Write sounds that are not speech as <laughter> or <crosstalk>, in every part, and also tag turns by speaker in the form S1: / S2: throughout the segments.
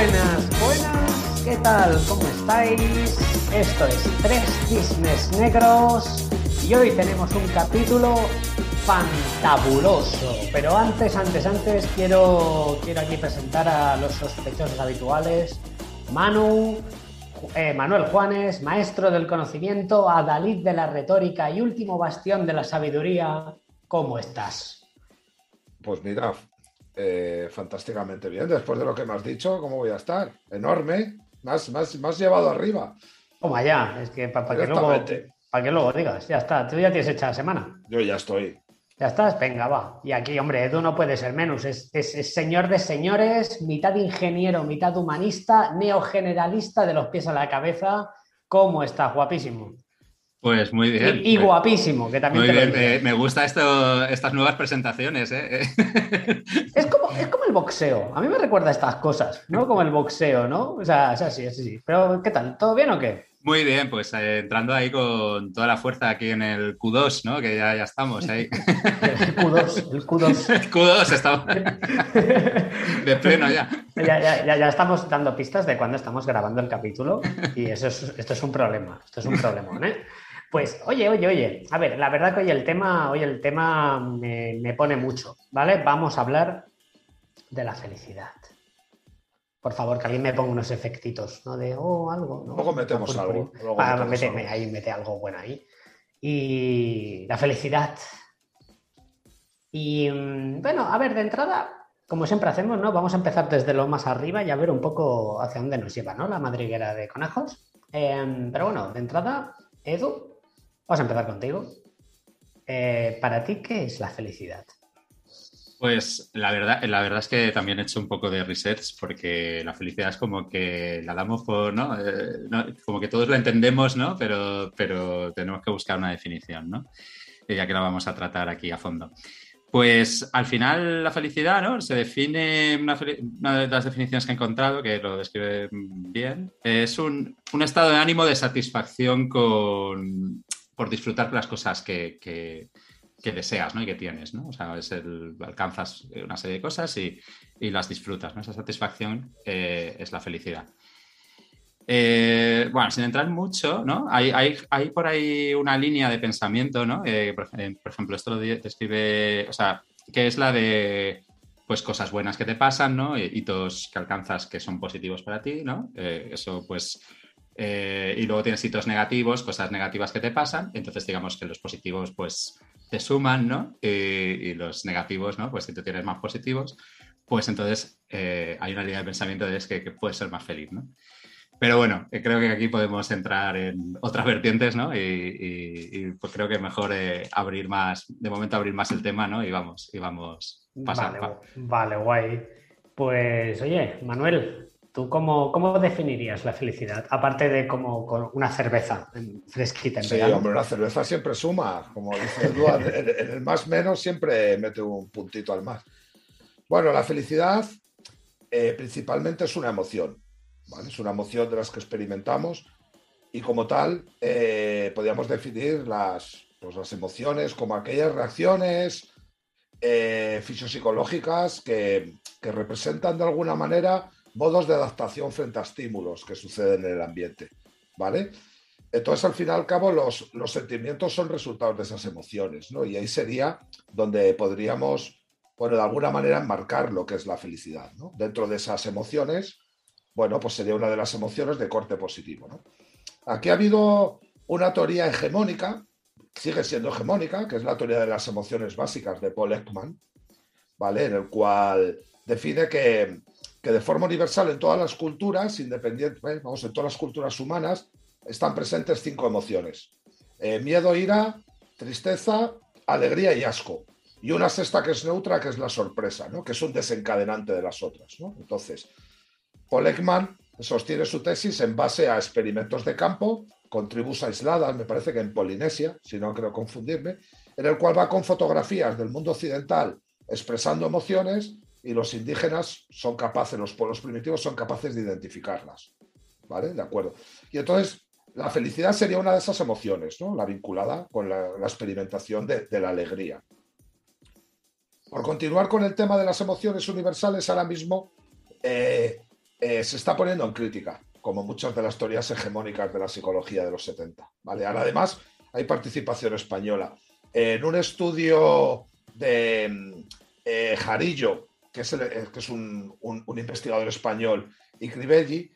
S1: Buenas, buenas. ¿Qué tal? ¿Cómo estáis? Esto es Tres Cisnes Negros y hoy tenemos un capítulo fantabuloso. Pero antes, antes, antes quiero, quiero aquí presentar a los sospechosos habituales. Manu, eh, Manuel Juanes, maestro del conocimiento, adalid de la retórica y último bastión de la sabiduría. ¿Cómo estás?
S2: Pues mira, eh, fantásticamente bien. Después de lo que me has dicho, ¿cómo voy a estar? Enorme. Más, más, más llevado arriba.
S1: Toma ya, es que para que, luego, que luego digas, ya está, tú ya tienes hecha la semana.
S2: Yo ya estoy.
S1: Ya estás, venga, va. Y aquí, hombre, Edu no puede ser menos. Es, es, señor de señores, mitad ingeniero, mitad humanista, neogeneralista de los pies a la cabeza. ¿Cómo está? Guapísimo.
S3: Pues muy bien.
S1: Y, guapísimo, que también
S3: muy bien. Me, me, gusta esto, estas nuevas presentaciones. ¿eh? <laughs>
S1: Es, como, es como el boxeo. A mí me recuerda estas cosas, ¿no? Como el boxeo, ¿no? O sea, es así, es así. Pero, ¿qué tal? ¿Todo bien o qué?
S3: Muy bien, pues eh, entrando ahí con toda la fuerza aquí en el Q2, ¿no? Que ya, ya estamos ahí.
S1: el Q2, el Q2. <laughs>
S3: El Q2 estamos <laughs> de pleno ya.
S1: Ya, ya, ya. estamos dando pistas de cuando estamos grabando el capítulo y eso es, esto es un problema, esto es un problema, ¿eh? Pues, oye, oye, oye, a ver, la verdad que hoy el tema, hoy el tema me, me pone mucho, ¿vale? Vamos a hablar de la felicidad. Por favor, que alguien me ponga unos efectitos, ¿no? De, oh, algo. ¿no?
S2: Luego metemos algo. Luego
S1: Para, metemos algo. ahí, mete algo bueno ahí. Y la felicidad. Y mm, bueno, a ver, de entrada, como siempre hacemos, ¿no? Vamos a empezar desde lo más arriba y a ver un poco hacia dónde nos lleva, ¿no? La madriguera de conejos. Eh, pero bueno, de entrada, Edu, Vamos a empezar contigo. Eh, ¿Para ti qué es la felicidad?
S3: Pues la verdad, la verdad es que también he hecho un poco de research porque la felicidad es como que la damos por, ¿no? Eh, como que todos la entendemos, ¿no? Pero, pero tenemos que buscar una definición, ¿no? Ya que la vamos a tratar aquí a fondo. Pues al final la felicidad, ¿no? Se define, una, una, de las definiciones que he encontrado, que lo describe bien, es un, un estado de ánimo de satisfacción con, por disfrutar las cosas que, que, deseas ¿no? y que tienes. ¿no? O sea, es el, alcanzas una serie de cosas y, y las disfrutas. ¿no? Esa satisfacción eh, es la felicidad. Eh, bueno, sin entrar mucho, ¿no? Hay, hay, hay, por ahí una línea de pensamiento, ¿no? Eh, por, ejemplo, esto lo describe, o sea, que es la de pues cosas buenas que te pasan, ¿no? Hitos que alcanzas que son positivos para ti, ¿no? Eh, eso pues eh, y luego tienes hitos negativos, cosas negativas que te pasan, entonces digamos que los positivos pues te suman, ¿no? Y, los negativos, ¿no? Pues si tú tienes más positivos, pues entonces eh, hay una línea de pensamiento de es que, puedes ser más feliz, ¿no? Pero bueno, eh, creo que aquí podemos entrar en otras vertientes, ¿no? Y, pues creo que mejor eh, abrir más, de momento abrir más el tema, ¿no? Y vamos, y vamos pasando.
S1: Vale, vale, guay. Pues oye, Manuel, ¿Tú cómo, cómo, definirías la felicidad? Aparte de como con una cerveza fresquita en
S2: Sí, verano. hombre, la cerveza siempre suma. Como dice Eduard, <laughs> en, en, el más menos siempre mete un puntito al más. Bueno, la felicidad eh, principalmente es una emoción. ¿vale? Es una emoción de las que experimentamos y como tal eh, podríamos definir las, pues, las emociones como aquellas reacciones eh, fisiopsicológicas que, que representan de alguna manera modos de adaptación frente a estímulos que suceden en el ambiente, ¿vale? Entonces, al fin y al cabo, los, los sentimientos son resultados de esas emociones, ¿no? Y ahí sería donde podríamos, bueno, de alguna manera enmarcar lo que es la felicidad, ¿no? Dentro de esas emociones, bueno, pues sería una de las emociones de corte positivo, ¿no? Aquí ha habido una teoría hegemónica, sigue siendo hegemónica, que es la teoría de las emociones básicas de Paul Ekman, ¿vale? En el cual define que que de forma universal en todas las culturas, independientes, vamos, en todas las culturas humanas, están presentes cinco emociones. Eh, miedo, ira, tristeza, alegría y asco. Y una sexta que es neutra, que es la sorpresa, ¿no? que es un desencadenante de las otras. ¿no? Entonces, Paul sostiene su tesis en base a experimentos de campo con tribus aisladas, me parece que en Polinesia, si no creo confundirme, en el cual va con fotografías del mundo occidental expresando emociones y los indígenas son capaces, los pueblos primitivos son capaces de identificarlas. ¿Vale? De acuerdo. Y entonces, la felicidad sería una de esas emociones, ¿no? La vinculada con la, experimentación de, de, la alegría. Por continuar con el tema de las emociones universales, ahora mismo eh, eh, se está poniendo en crítica, como muchas de las teorías hegemónicas de la psicología de los 70. ¿vale? Ahora, además, hay participación española. En un estudio de eh, Jarillo, que es, que es un, investigador español, y Crivelli,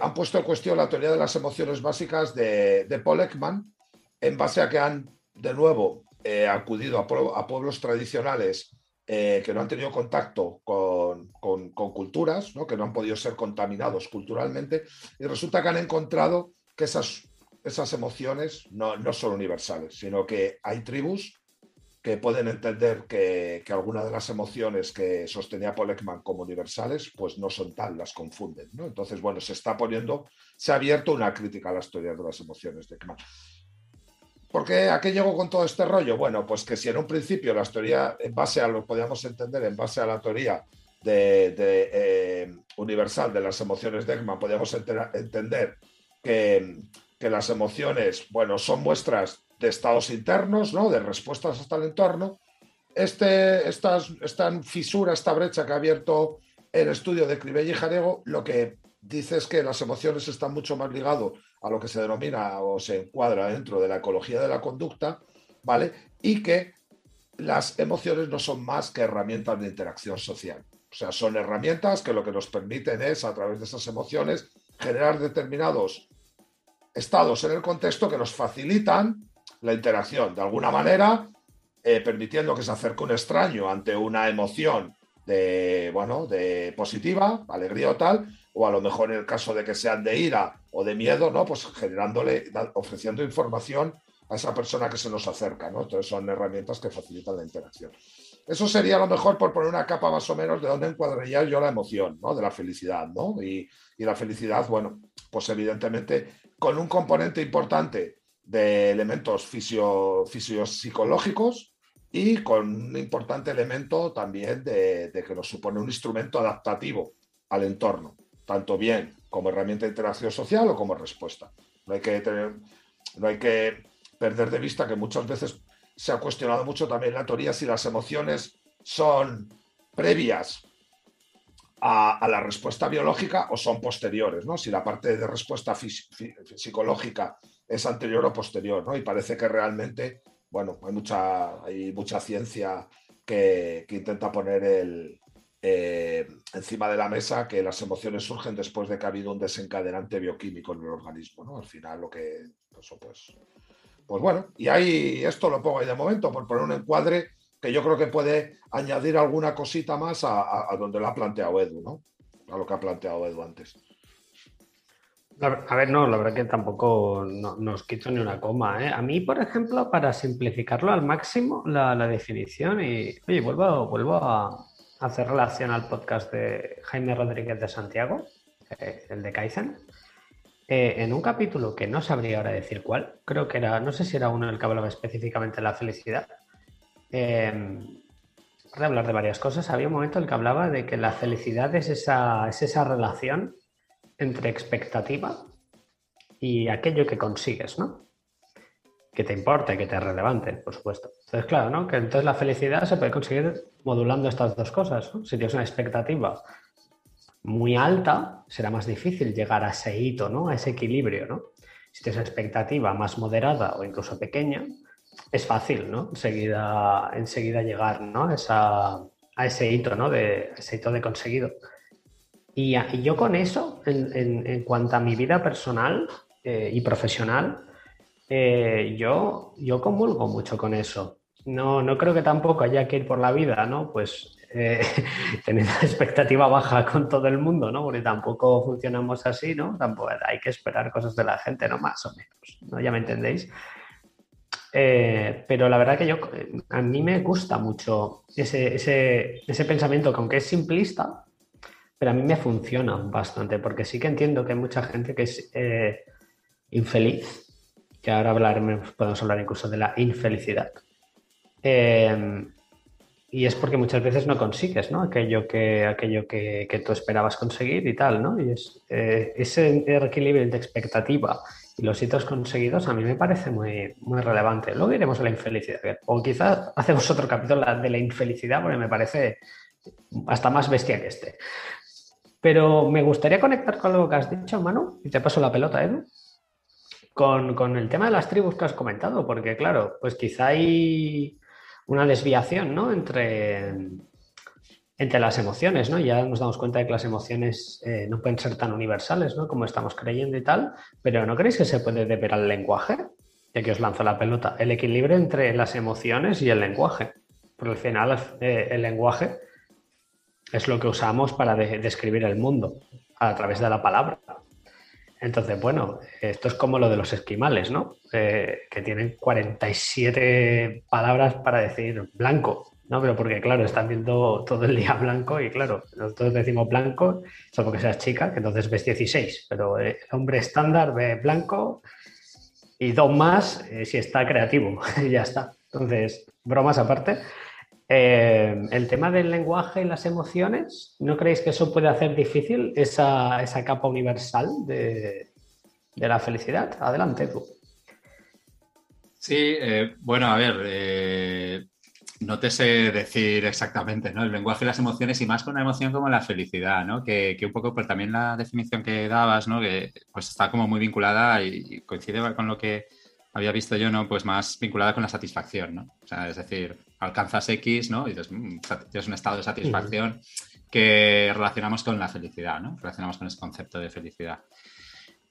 S2: han puesto en cuestión la teoría de las emociones básicas de, de Paul Ekman, en base a que han, de nuevo, acudido a pueblos tradicionales eh, que no han tenido contacto con, culturas, ¿no? que no han podido ser contaminados culturalmente, y resulta que han encontrado que esas, esas emociones no, son universales, sino que hay tribus que pueden entender que, que algunas de las emociones que sostenía Paul Ekman como universales, pues no son tal, las confunden. Entonces, bueno, se está poniendo, se ha abierto una crítica a las teorías de las emociones de Ekman. ¿Por qué a qué llego con todo este rollo? Bueno, pues que si en un principio la teoría, en base a lo podíamos entender, en base a la teoría de, eh, universal de las emociones de Ekman, podíamos entender que, las emociones, bueno, son muestras de estados internos, ¿no? De respuestas hasta el entorno. Este, esta, esta fisura, esta brecha que ha abierto el estudio de Cribelli y Jarego, lo que dice es que las emociones están mucho más ligadas a lo que se denomina o se encuadra dentro de la ecología de la conducta, ¿vale? Y que las emociones no son más que herramientas de interacción social. O sea, son herramientas que lo que nos permiten es, a través de esas emociones, generar determinados estados en el contexto que nos facilitan la interacción. De alguna manera, eh, permitiendo que se acerque un extraño ante una emoción de, bueno, de positiva, alegría o tal, o a lo mejor en el caso de que sean de ira o de miedo, ¿no? Pues generándole, ofreciendo información a esa persona que se nos acerca, ¿no? Entonces son herramientas que facilitan la interacción. Eso sería a lo mejor por poner una capa más o menos de dónde encuadraría yo la emoción, ¿no? De la felicidad, ¿no? Y, la felicidad, bueno, pues evidentemente con un componente importante de elementos fisio, fisiopsicológicos y con un importante elemento también de, que nos supone un instrumento adaptativo al entorno tanto bien como herramienta de interacción social o como respuesta. No hay que, no hay que perder de vista que muchas veces se ha cuestionado mucho también la teoría si las emociones son previas a, la respuesta biológica o son posteriores, ¿no? Si la parte de respuesta psicológica es anterior o posterior, ¿no? Y parece que realmente, bueno, hay mucha, hay mucha ciencia que intenta poner el, eh, encima de la mesa que las emociones surgen después de que ha habido un desencadenante bioquímico en el organismo, ¿no? Al final lo que, eso pues, pues bueno, y ahí esto lo pongo ahí de momento por poner un encuadre que yo creo que puede añadir alguna cosita más a, donde lo ha planteado Edu, ¿no? A lo que ha planteado Edu antes.
S1: A ver, no, la verdad que tampoco nos quito ni una coma. ¿eh? A mí, por ejemplo, para simplificarlo al máximo la, definición, y vuelvo, vuelvo a, hacer relación al podcast de Jaime Rodríguez de Santiago, eh, el de Kaizen. Eh, en un capítulo que no sabría ahora decir cuál, creo que era, no sé si era uno el que hablaba específicamente de la felicidad. Eh, para hablar de varias cosas, había un momento en el que hablaba de que la felicidad es esa, es esa relación entre expectativa y aquello que consigues, ¿no? que te importe, que te relevante, por supuesto. Entonces, claro, ¿no? Que entonces la felicidad se puede conseguir modulando estas dos cosas. Si tienes una expectativa muy alta, será más difícil llegar a ese hito, ¿no? A ese equilibrio, ¿no? Si tienes una expectativa más moderada o incluso pequeña, es fácil, ¿no? Enseguida, enseguida llegar, ¿no? a ese hito, ¿no? De ese hito de conseguido. Y, yo con eso, en, cuanto a mi vida personal eh, y profesional, eh, yo, yo comulgo mucho con eso. No, no creo que tampoco haya que ir por la vida, ¿no? Pues eh, <laughs> teniendo expectativa baja con todo el mundo, ¿no? Porque tampoco funcionamos así, ¿no? Tampoco hay que esperar cosas de la gente, ¿no? Más o menos, ¿no? Ya me entendéis. Eh, pero la verdad que yo, a mí me gusta mucho ese, ese, ese pensamiento, que aunque es simplista, pero a mí me funciona bastante, porque sí que entiendo que hay mucha gente que es infeliz que ahora hablaremos, podemos hablar incluso de la infelicidad. Eh, y es porque muchas veces no consigues ¿no? aquello, que, aquello que, que, tú esperabas conseguir y tal, ¿no? Y es, eh, ese equilibrio de expectativa y los hitos conseguidos a mí me parece muy, muy relevante. Luego iremos a la infelicidad. O quizás hacemos otro capítulo de la infelicidad porque me parece hasta más bestia que este. Pero me gustaría conectar con lo que has dicho, Manu, y te paso la pelota, Edu, con, con el tema de las tribus que has comentado, porque claro, pues quizá hay una desviación, ¿no? Entre, entre las emociones, ¿no? Ya nos damos cuenta de que las emociones eh, no pueden ser tan universales, ¿no? Como estamos creyendo y tal, pero ¿no creéis que se puede deber al lenguaje? Ya que os lanzo la pelota, el equilibrio entre las emociones y el lenguaje. Porque al final eh, el lenguaje es lo que usamos para describir el mundo a través de la palabra. Entonces, bueno, esto es como lo de los esquimales, ¿no? Eh, que tienen 47 palabras para decir blanco, ¿no? Pero porque, claro, están viendo todo el día blanco y, claro, nosotros decimos blanco, solo que seas chica, que entonces ves 16, pero el hombre estándar ve blanco y dos más eh, si está creativo, <laughs> y ya está. Entonces, bromas aparte. Eh, el tema del lenguaje y las emociones, ¿no creéis que eso puede hacer difícil esa, capa universal de, la felicidad? Adelante tú.
S3: Sí, eh, bueno, a ver, eh, no te sé decir exactamente, ¿no? El lenguaje y las emociones y más con una emoción como la felicidad, ¿no? Que, un poco, pues también la definición que dabas, ¿no? Que pues está como muy vinculada y coincide con lo que había visto yo, ¿no? Pues más vinculada con la satisfacción, ¿no? O sea, es decir, alcanzas X, ¿no? Y dices, mm, tienes un estado de satisfacción que relacionamos con la felicidad, ¿no? Relacionamos con ese concepto de felicidad.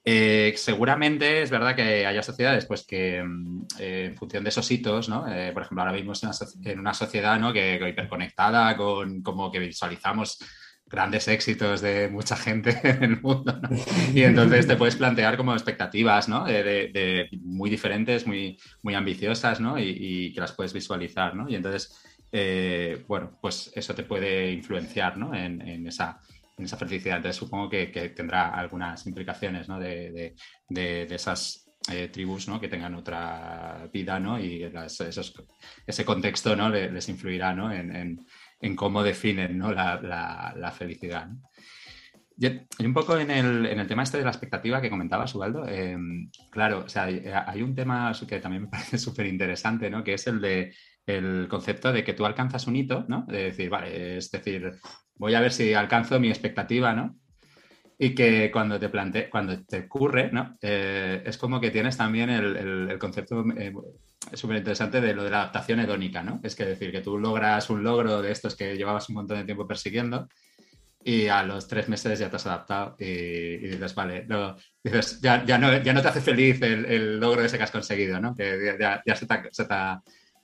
S3: Eh, seguramente es verdad que haya sociedades pues que mm, eh, en función de esos hitos, ¿no? Eh, por ejemplo, ahora vivimos en una, sociedad ¿no? que, que hiperconectada, con como que visualizamos grandes éxitos de mucha gente <laughs> en el mundo. Y entonces te puedes plantear como expectativas, ¿no? De, muy diferentes, muy, muy ambiciosas, ¿no? Y, que las puedes visualizar, ¿no? Y entonces, eh, bueno, pues eso te puede influenciar, ¿no? En, esa, en esa felicidad. Entonces supongo que, tendrá algunas implicaciones, ¿no? De, esas eh, tribus ¿no? que tengan otra vida ¿no? y ese contexto ¿no? les, influirá ¿no? en, en cómo definen la, felicidad. Y, un poco en el, tema este de la expectativa que comentaba Ubaldo, em, claro, o sea, hay, un tema que también me <laughs> parece súper interesante, ¿no? Que es el de el concepto de que tú alcanzas un hito, ¿no? De decir, vale, es decir, voy a ver si alcanzo mi expectativa, ¿no? Y que cuando te plante, cuando te ocurre, ¿no? Eh, es como que tienes también el, concepto eh, súper interesante de lo de la adaptación hedónica, ¿no? Es que decir que tú logras un logro de estos que llevabas un montón de tiempo persiguiendo y a los tres meses ya te has adaptado y, dices, vale, dices, ya, ya, no, ya no te hace feliz el, logro ese que has conseguido, ¿no? Que ya, ya se, te,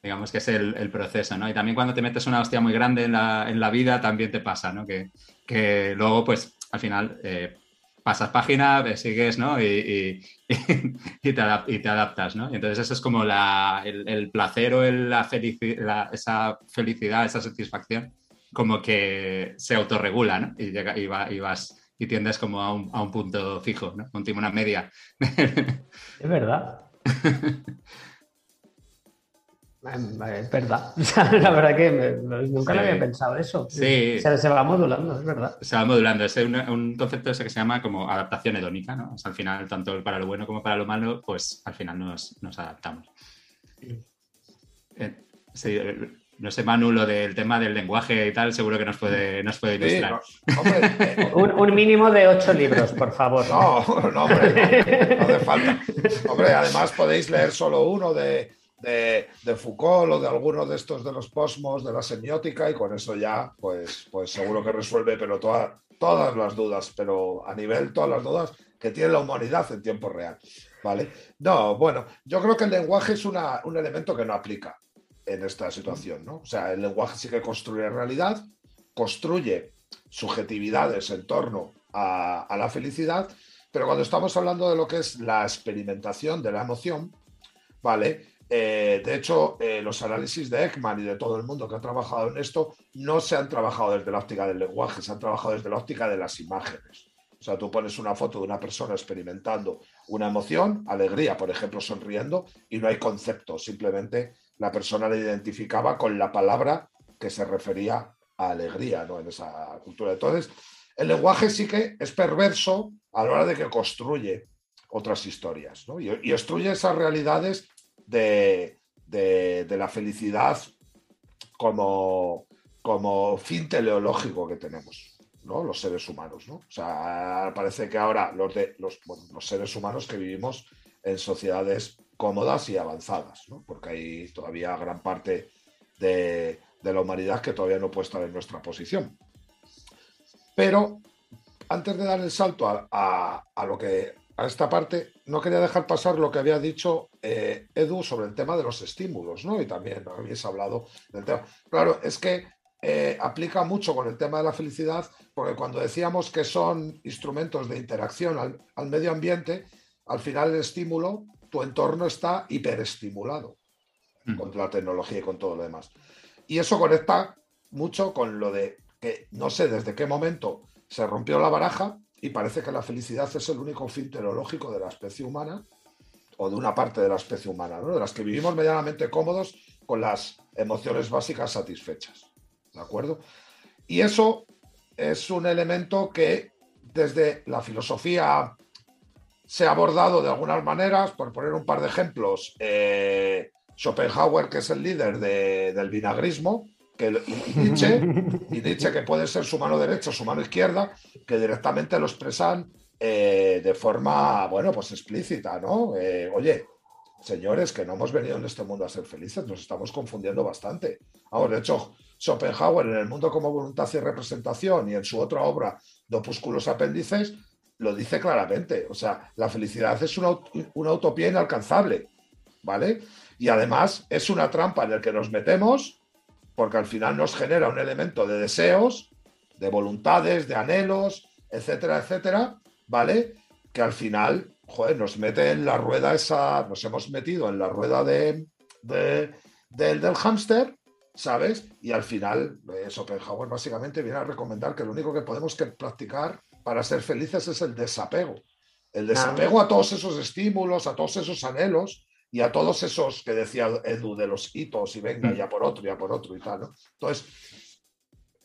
S3: digamos que es el, proceso, ¿no? Y también cuando te metes una hostia muy grande en la, en la vida también te pasa, ¿no? Que, que luego, pues, al final... Eh, pasas página, sigues, ¿no? Y, <laughs> y, te, adaptas, ¿no? Y entonces eso es como el, placer o la esa felicidad, esa satisfacción, como que se autorregula, ¿no? Y, llega, y, vas y tiendes como a un, a un punto fijo, ¿no? Un una media. <laughs>
S1: Es verdad. <laughs> Es verdad. <laughs> la verdad que nunca lo había pensado eso. Sí. Se, va modulando, es verdad.
S3: Se va modulando. Es un, concepto ese que se llama como adaptación hedónica, ¿no? al final, tanto para lo bueno como para lo malo, pues al final nos, adaptamos. Eh, eh, no sé, Manu, lo del tema del lenguaje y tal, seguro que nos puede, nos puede ilustrar. <laughs>
S1: Eh, un, mínimo de ocho libros, por favor.
S2: No, no, hombre, no, no hace falta. Hombre, además podéis leer solo uno de de, Foucault o de alguno de estos de los posmos, de la semiótica, y con eso ya, pues, pues seguro que resuelve, pero todas las dudas, pero a nivel todas las dudas que tiene la humanidad en tiempo real. ¿Vale? No, bueno, yo creo que el lenguaje es un elemento que no aplica en esta situación, ¿no? O sea, el lenguaje sí que construye realidad, construye subjetividades en torno a la felicidad, pero cuando estamos hablando de lo que es la experimentación de la emoción, ¿vale? Eh, de hecho, eh, los análisis de Ekman y de todo el mundo que ha trabajado en esto no se han trabajado desde la óptica del lenguaje, se han trabajado desde la óptica de las imágenes. O sea, tú pones una foto de una persona experimentando una emoción, alegría, por ejemplo, sonriendo, y no hay concepto, simplemente la persona le identificaba con la palabra que se refería a alegría ¿no? en esa cultura. Entonces, el lenguaje sí que es perverso a la hora de que construye otras historias y, y, construye esas realidades de, la felicidad como, como fin teleológico que tenemos. ¿no? Los seres humanos, ¿no? O sea, parece que ahora los, de, los, los seres humanos que vivimos en sociedades cómodas y avanzadas, ¿no? Porque hay todavía gran parte de, de la humanidad que todavía no puede estar en nuestra posición. Pero antes de dar el salto a, lo que a esta parte, no quería dejar pasar lo que había dicho eh, Edu sobre el tema de los estímulos, ¿no? Y también habéis hablado del tema. Claro, es que eh, aplica mucho con el tema de la felicidad, porque cuando decíamos que son instrumentos de interacción al, medio ambiente, al final el estímulo, tu entorno está hiperestimulado mm. con la tecnología y con todo lo demás. Y eso conecta mucho con lo de que no sé desde qué momento se rompió la baraja y parece que la felicidad es el único fin teológico de la especie humana o de una parte de la especie humana, ¿no? de las que vivimos medianamente cómodos con las emociones básicas satisfechas. ¿De acuerdo? Y eso es un elemento que desde la filosofía se ha abordado de algunas maneras, por poner un par de ejemplos, eh, Schopenhauer, que es el líder del vinagrismo, que, y, Nietzsche, que puede ser su mano derecha o su mano izquierda, que directamente lo expresan eh, de forma, bueno, pues explícita, ¿no? Eh, oye, señores, que no hemos venido en este mundo a ser felices, nos estamos confundiendo bastante. Ahora, de hecho, Schopenhauer en el mundo como voluntad y representación y en su otra obra, de Opúsculos Apéndices, lo dice claramente. O sea, la felicidad es una, una utopía inalcanzable, ¿vale? Y además es una trampa en la que nos metemos porque al final nos genera un elemento de deseos, de voluntades, de anhelos, etcétera, etcétera, ¿vale? Que al final, joder, nos mete en la rueda esa, nos hemos metido en la rueda de, del hámster, ¿sabes? Y al final, eso Schopenhauer básicamente viene a recomendar que lo único que podemos que practicar para ser felices es el desapego. El desapego a todos esos estímulos, a todos esos anhelos, y a todos esos que decía Edu de los hitos y venga, mm. ya por otro, ya por otro y tal, ¿no? Entonces,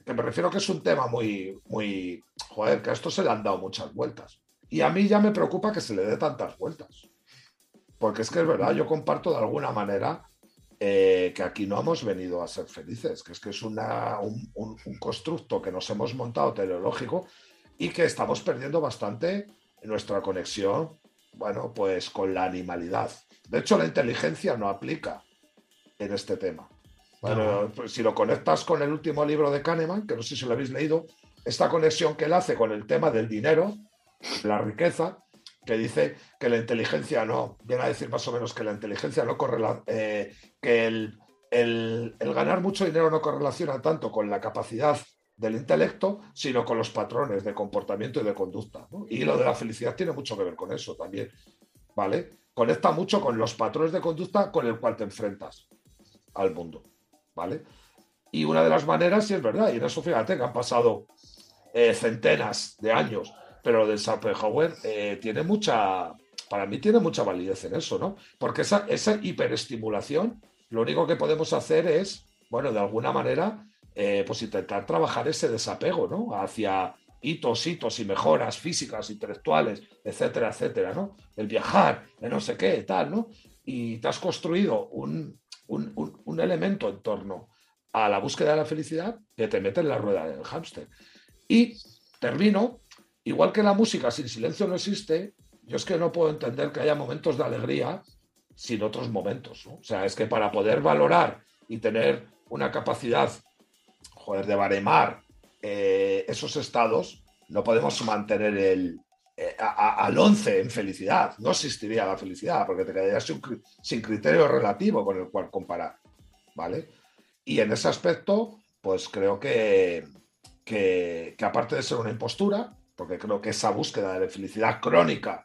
S2: que me refiero que es un tema muy, muy, joder, que a esto se le han dado muchas vueltas. Y a mí ya me preocupa que se le dé tantas vueltas. Porque es que es verdad, yo comparto de alguna manera eh, que aquí no hemos venido a ser felices, que es que es una, un, un, constructo que nos hemos montado teleológico y que estamos perdiendo bastante nuestra conexión, bueno, pues con la animalidad. De hecho, la inteligencia no aplica en este tema. Pero pues, si lo conectas con el último libro de Kahneman, que no sé si lo habéis leído, esta conexión que él hace con el tema del dinero, la riqueza, que dice que la inteligencia no, viene a decir más o menos que la inteligencia no correlaciona, eh, que el, ganar mucho dinero no correlaciona tanto con la capacidad del intelecto, sino con los patrones de comportamiento y de conducta. Y lo de la felicidad tiene mucho que ver con eso también, ¿vale? Conecta mucho con los patrones de conducta con el cual te enfrentas al mundo, ¿vale? Y una de las maneras, y es verdad, y en eso fíjate que han pasado eh, centenas de años, pero lo del Schopenhauer eh, tiene mucha, para mí tiene mucha validez en eso, ¿no? Porque esa, esa hiperestimulación, lo único que podemos hacer es, bueno, de alguna manera, eh, pues intentar trabajar ese desapego, ¿no? Hacia hitos, hitos y mejoras físicas, intelectuales, etcétera, etcétera, ¿no? El viajar, el no sé qué, tal, ¿no? Y te has construido un, elemento en torno a la búsqueda de la felicidad que te mete en la rueda del hámster. Y termino, igual que la música sin silencio no existe, yo es que no puedo entender que haya momentos de alegría sin otros momentos, ¿no? O sea, es que para poder valorar y tener una capacidad, joder, de baremar eh, esos estados, no podemos mantener el, eh, al 11 en felicidad. No existiría la felicidad porque te quedarías sin, criterio relativo con el cual comparar. ¿Vale? Y en ese aspecto, pues creo que, que, aparte de ser una impostura, porque creo que esa búsqueda de felicidad crónica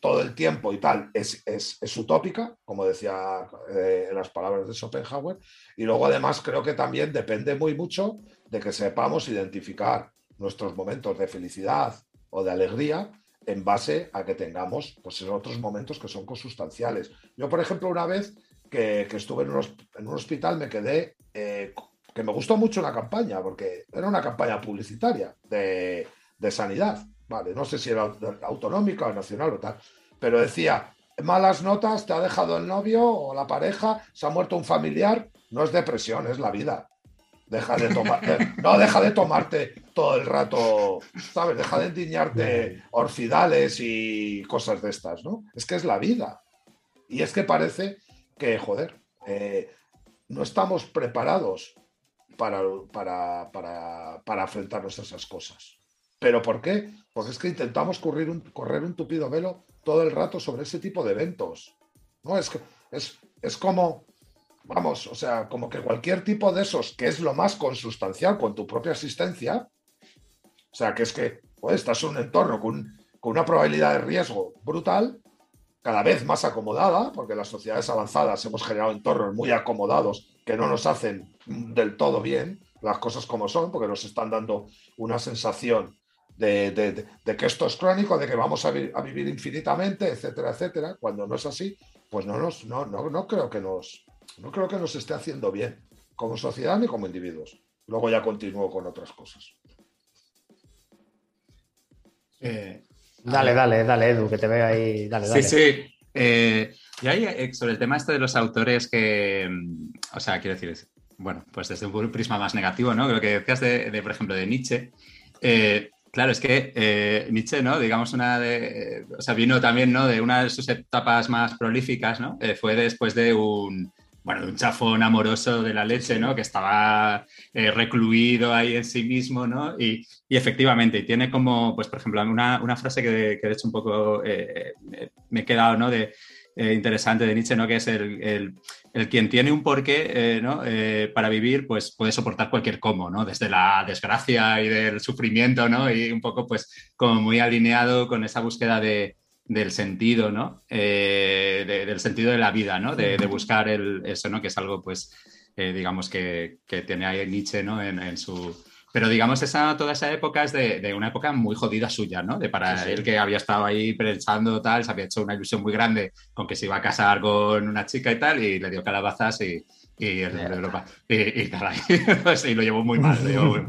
S2: todo el tiempo y tal es, es, utópica, como decía eh, las palabras de Schopenhauer. Y luego además creo que también depende muy mucho de que sepamos identificar nuestros momentos de felicidad o de alegría en base a que tengamos pues, en otros momentos que son consustanciales. Yo, por ejemplo, una vez que, estuve en un, hospital me quedé, eh, que me gustó mucho la campaña, porque era una campaña publicitaria de, de sanidad, ¿vale? No sé si era autonómica o nacional o tal, pero decía, malas notas, te ha dejado el novio o la pareja, se ha muerto un familiar, no es depresión, es la vida. Deja de tomar, no deja de tomarte todo el rato, ¿sabes? Deja de endiñarte orfidales y cosas de estas, ¿no? Es que es la vida. Y es que parece que, joder, eh, no estamos preparados para, para, para, para, a esas cosas. ¿Pero por qué? Porque es que intentamos correr un, correr tupido velo todo el rato sobre ese tipo de eventos. ¿no? Es, es, es como, vamos, o sea, como que cualquier tipo de esos, que es lo más consustancial con tu propia existencia, o sea, que es que pues, estás en un entorno con, con una probabilidad de riesgo brutal, cada vez más acomodada, porque las sociedades avanzadas hemos generado entornos muy acomodados que no nos hacen del todo bien las cosas como son, porque nos están dando una sensación de, de, de que esto es crónico, de que vamos a, vi a, vivir infinitamente, etcétera, etcétera. Cuando no es así, pues no, nos, no, no, no creo que nos, no creo que nos esté haciendo bien como sociedad ni como individuos. Luego ya continúo con otras cosas.
S1: Eh, dale, dale, dale, Edu, que te veo ahí. Dale, dale.
S3: Sí, sí. Eh, y ahí, sobre el tema este de los autores que, o sea, quiero decir, bueno, pues desde un prisma más negativo, ¿no? Lo que decías de, de por ejemplo, de Nietzsche. Eh, Claro, es que eh, Nietzsche, ¿no? Digamos, una de. O sea, vino también, ¿no? De una de sus etapas más prolíficas, ¿no? Eh, fue después de un. Bueno, de un chafón amoroso de la leche, ¿no? Que estaba eh, recluido ahí en sí mismo, ¿no? Y, y, efectivamente, tiene como, pues, por ejemplo, una, una frase que, que, de hecho un poco me he quedado, ¿no? De, eh, interesante de Nietzsche, ¿no? Que es el, el, quien tiene un porqué eh, ¿no? eh, para vivir, pues puede soportar cualquier cómo, ¿no? Desde la desgracia y del sufrimiento, ¿no? Y un poco, pues, como muy alineado con esa búsqueda de, del sentido, ¿no? De, del sentido de la vida, ¿no? De, de, buscar el, eso, ¿no? Que es algo, pues, digamos, que, que, tiene ahí Nietzsche, ¿no? en, en su pero digamos, esa, toda esa época es de, de, una época muy jodida suya, ¿no? De para sí, sí. él que había estado ahí pensando tal, se había hecho una ilusión muy grande con que se iba a casar con una chica y tal, y le dio calabazas y, y el de Europa. Y, y, caray, <laughs> pues, y, lo llevó muy mal. Llevó...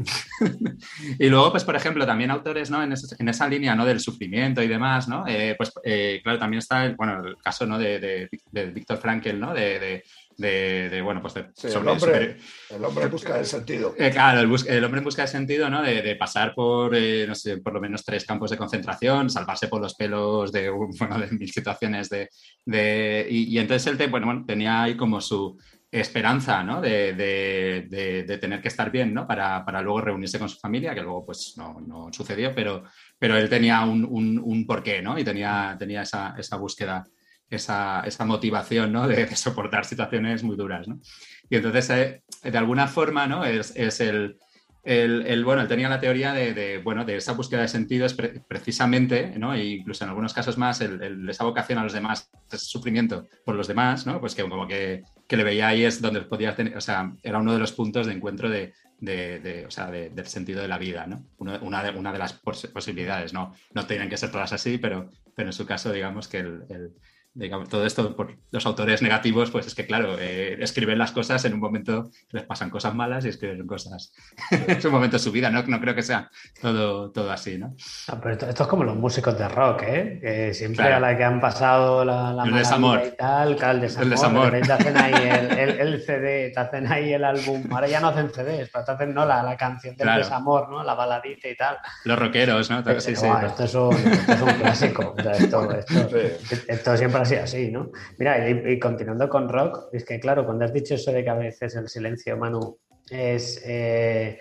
S3: <laughs> y luego, pues, por ejemplo, también autores, ¿no? En, ese, en esa línea, ¿no? Del sufrimiento y demás, ¿no? Eh, pues, eh, claro, también está, el, bueno, el caso, ¿no? De, de, de Víctor Frankel, ¿no? De, de, de, bueno, pues de,
S2: sí, sobre, el, hombre, sobre, el hombre busca del sentido.
S3: Eh, claro, el, bus, el, hombre busca del sentido, ¿no? De, de pasar por, eh, no sé, por lo menos tres campos de concentración, salvarse por los pelos de, <laughs> bueno, de mil situaciones de... de y, y, entonces él, te, bueno, bueno, tenía ahí como su esperanza, ¿no? De, de, de, tener que estar bien, ¿no? Para, para, luego reunirse con su familia, que luego pues no, no sucedió, pero, pero él tenía un, un, un porqué, ¿no? Y tenía, tenía esa, esa búsqueda esa, esa motivación ¿no? de, <laughs> de, soportar situaciones muy duras. ¿no? Y entonces, eh, de alguna forma, ¿no? es, es el, el, el, bueno, él tenía la teoría de, de, bueno, de esa búsqueda de sentido es pre precisamente, ¿no? e incluso en algunos casos más, el, el, esa vocación a los demás, ese sufrimiento por los demás, ¿no? pues que como que, que le veía ahí es donde podía tener, o sea, era uno de los puntos de encuentro de, de, de, o sea, de, del sentido de la vida, ¿no? Una, una, de, una de las pos posibilidades, ¿no? No tienen que ser todas así, pero, pero en su caso, digamos que el digamos, todo esto por los autores negativos, pues es que, claro, eh, escriben las cosas en un momento les pasan cosas malas y escriben cosas <laughs> en un momento de su vida, ¿no? No creo que sea todo, todo así, ¿no?
S1: no pero esto, esto, es como los músicos de rock, ¿eh? Que siempre claro. a la que han pasado la, la
S3: el desamor.
S1: y tal, el desamor,
S3: el desamor.
S1: Te hacen ahí <laughs> el, el, el, CD, te hacen ahí el álbum, ahora ya no hacen CDs, pero te hacen no, la, la canción del claro. desamor, ¿no? La baladita y tal.
S3: Los rockeros, ¿no?
S1: Pero, sí, sí, esto, es un, esto, es un, clásico, o sea, esto, esto, <laughs> sí. esto siempre ha así, ¿no? Mira, y, continuando con rock, es que claro, cuando has dicho eso de que a veces el silencio, Manu, es, eh,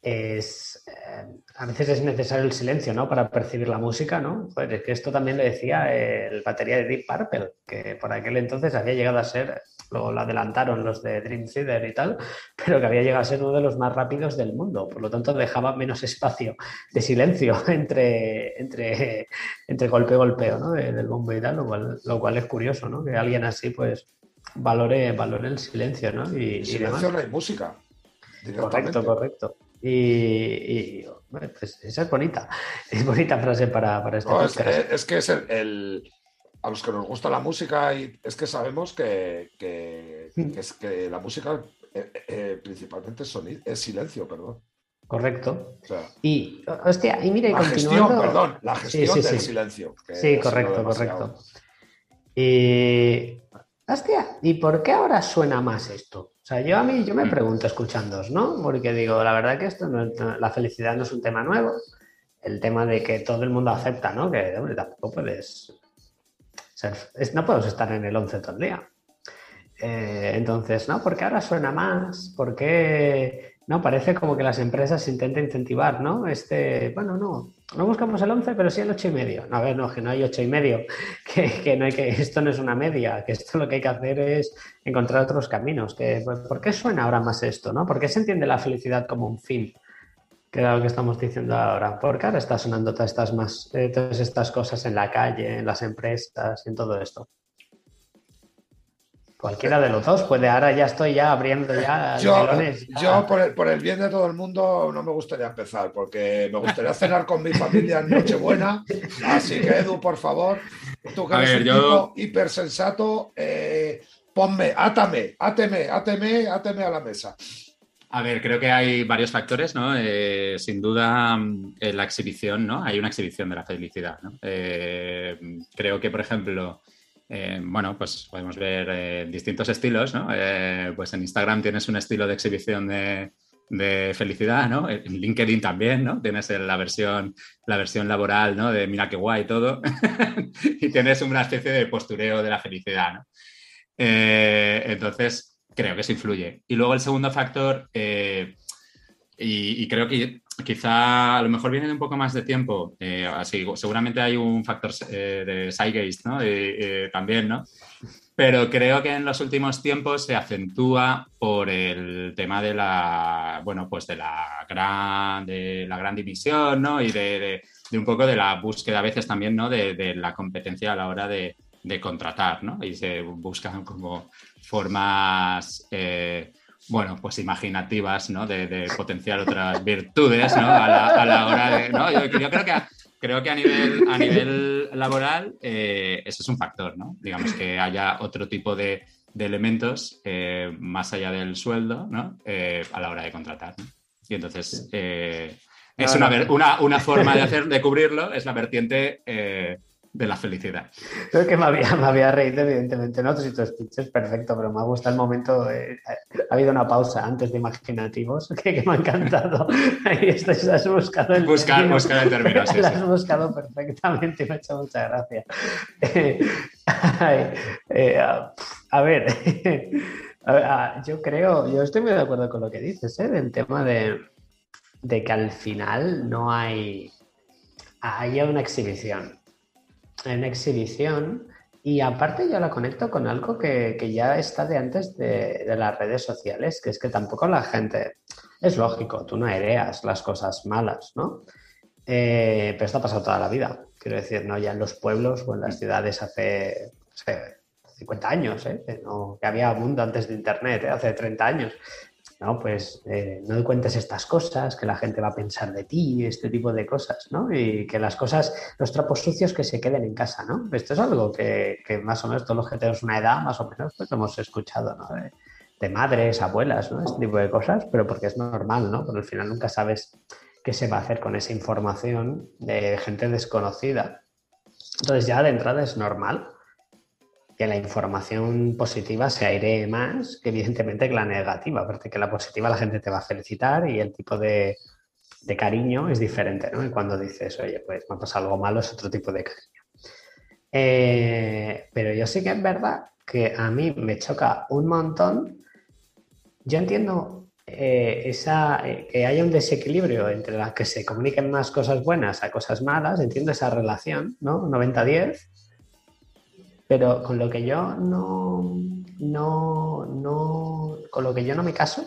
S1: es eh, a veces es necesario el silencio, ¿no? Para percibir la música, ¿no? Pues es que esto también le decía el batería de Deep Purple, que por aquel entonces había llegado a ser, lo, lo adelantaron los de Dream Theater y tal, pero que había llegado a ser uno de los más rápidos del mundo. Por lo tanto, dejaba menos espacio de silencio <laughs> entre, entre, entre golpe y golpeo, ¿no? De, del bombo y tal, lo cual, lo cual es curioso, ¿no? Que alguien así, pues, valore, valore el silencio, ¿no?
S2: Y, el silencio y no hay música.
S1: Correcto, correcto. Y, y pues esa es bonita, <laughs> es bonita frase para, para este
S2: no, es, es, que es el, el, a los que nos gusta la música y es que sabemos que, que, que es que la música eh, eh, principalmente es, sonido, es silencio, perdón.
S1: Correcto. O sea, y, hostia, y mira, y
S2: la
S1: continuando...
S2: gestión, perdón, la gestión sí, sí, del
S1: sí.
S2: silencio.
S1: sí, correcto, correcto. Y hostia, ¿y por qué ahora suena más esto? O sea, yo a mí, yo me mm. pregunto escuchándos, ¿no? Porque digo, la verdad que esto, no, la felicidad no es un tema nuevo. El tema de que todo el mundo acepta, ¿no? Que, hombre, tampoco puedes no podemos estar en el 11 todo el día. Eh, entonces, ¿no? Porque ahora suena más, porque no parece como que las empresas intentan incentivar, ¿no? Este, bueno, no, no buscamos el 11, pero sí el 8 y medio. No, a ver, no, que no hay 8 y medio, <laughs> que, no hay que, esto no es una media, que esto lo que hay que hacer es encontrar otros caminos. Que, ¿Por qué suena ahora más esto, no? ¿Por qué se entiende la felicidad como un fin? Que era lo que estamos diciendo ahora. Porque ahora está sonando todas estas, más, eh, todas estas cosas en la calle, en las empresas, en todo esto. Cualquiera de los dos puede. Ahora ya estoy ya abriendo ya.
S2: Yo, yo por, el, por, el, bien de todo el mundo no me gustaría empezar porque me gustaría cenar con mi familia en Nochebuena. Así que Edu, por favor, tú que eres un tipo hipersensato, eh, ponme, átame, áteme, áteme, áteme a la mesa.
S3: A ver, creo que hay varios factores, ¿no? Eh, sin duda, eh, la exhibición, ¿no? Hay una exhibición de la felicidad, ¿no? creo que, por ejemplo, eh, bueno, pues podemos ver eh, distintos estilos, ¿no? Eh, pues en Instagram tienes un estilo de exhibición de, felicidad, ¿no? En LinkedIn también, ¿no? Tienes la versión, la versión laboral, ¿no? De mira qué guay todo. <laughs> y tienes una especie de postureo de la felicidad, ¿no? entonces, creo que eso influye. Y luego el segundo factor, y, creo que quizá a lo mejor viene de un poco más de tiempo, eh, así, seguramente hay un factor eh, de Zeitgeist, ¿no? también, ¿no? Pero creo que en los últimos tiempos se acentúa por el tema de la, bueno, pues de la gran, de la gran división, ¿no? Y de, un poco de la búsqueda a veces también, ¿no? De, la competencia a la hora de, contratar, ¿no? Y se buscan como formas... Eh, bueno, pues imaginativas, ¿no? De, potenciar otras virtudes, ¿no? A la, hora de. ¿no? Yo, creo que a, creo que a nivel, a nivel laboral eh, ese es un factor, ¿no? Digamos que haya otro tipo de, elementos eh, más allá del sueldo, ¿no? Eh, a la hora de contratar. Y entonces es una, una, una, forma de hacer, de cubrirlo, es la vertiente de la felicidad.
S1: Creo que me había, me había reído, evidentemente, ¿no? Si tu speech es perfecto, pero me ha gustado el momento. ha habido una pausa antes de imaginativos <laughs> que, me ha encantado. <laughs> Ahí estás, has buscado el
S3: buscar, término. Buscar el término,
S1: sí, <laughs> Lo has buscado perfectamente y me ha hecho mucha gracia. Eh, a, ver, yo creo, yo estoy muy de acuerdo con lo que dices, ¿eh? Del tema de, de que al final no hay. Hay una exhibición en exhibición y aparte yo la conecto con algo que, ya está de antes de, las redes sociales, que es que tampoco la gente, es lógico, tú no aireas las cosas malas, ¿no? Eh, pero esto ha pasado toda la vida, quiero decir, ¿no? Ya en los pueblos o en las ciudades hace, 50 años, ¿eh? que había mundo antes de Internet, ¿eh? hace 30 años. ¿No? Pues eh, no cuentes estas cosas, que la gente va a pensar de ti, este tipo de cosas, ¿no? Y que las cosas, los trapos sucios que se queden en casa, ¿no? Esto es algo que, más o menos todos los que tenemos una edad, más o menos, pues hemos escuchado, ¿no? De, madres, abuelas, ¿no? Este tipo de cosas, pero porque es normal, ¿no? Porque al final nunca sabes qué se va a hacer con esa información de gente desconocida. Entonces ya de entrada es normal que la información positiva se airee más evidentemente que la negativa, porque que la positiva la gente te va a felicitar y el tipo de, cariño es diferente, ¿no? Y cuando dices, oye, pues me pasa algo malo es otro tipo de cariño. Eh, pero yo sí que es verdad que a mí me choca un montón. Yo entiendo eh, esa, eh, que haya un desequilibrio entre las que se comuniquen más cosas buenas a cosas malas, entiendo esa relación, ¿no? 90-10 pero con lo que yo no, no, no, con lo que yo no me caso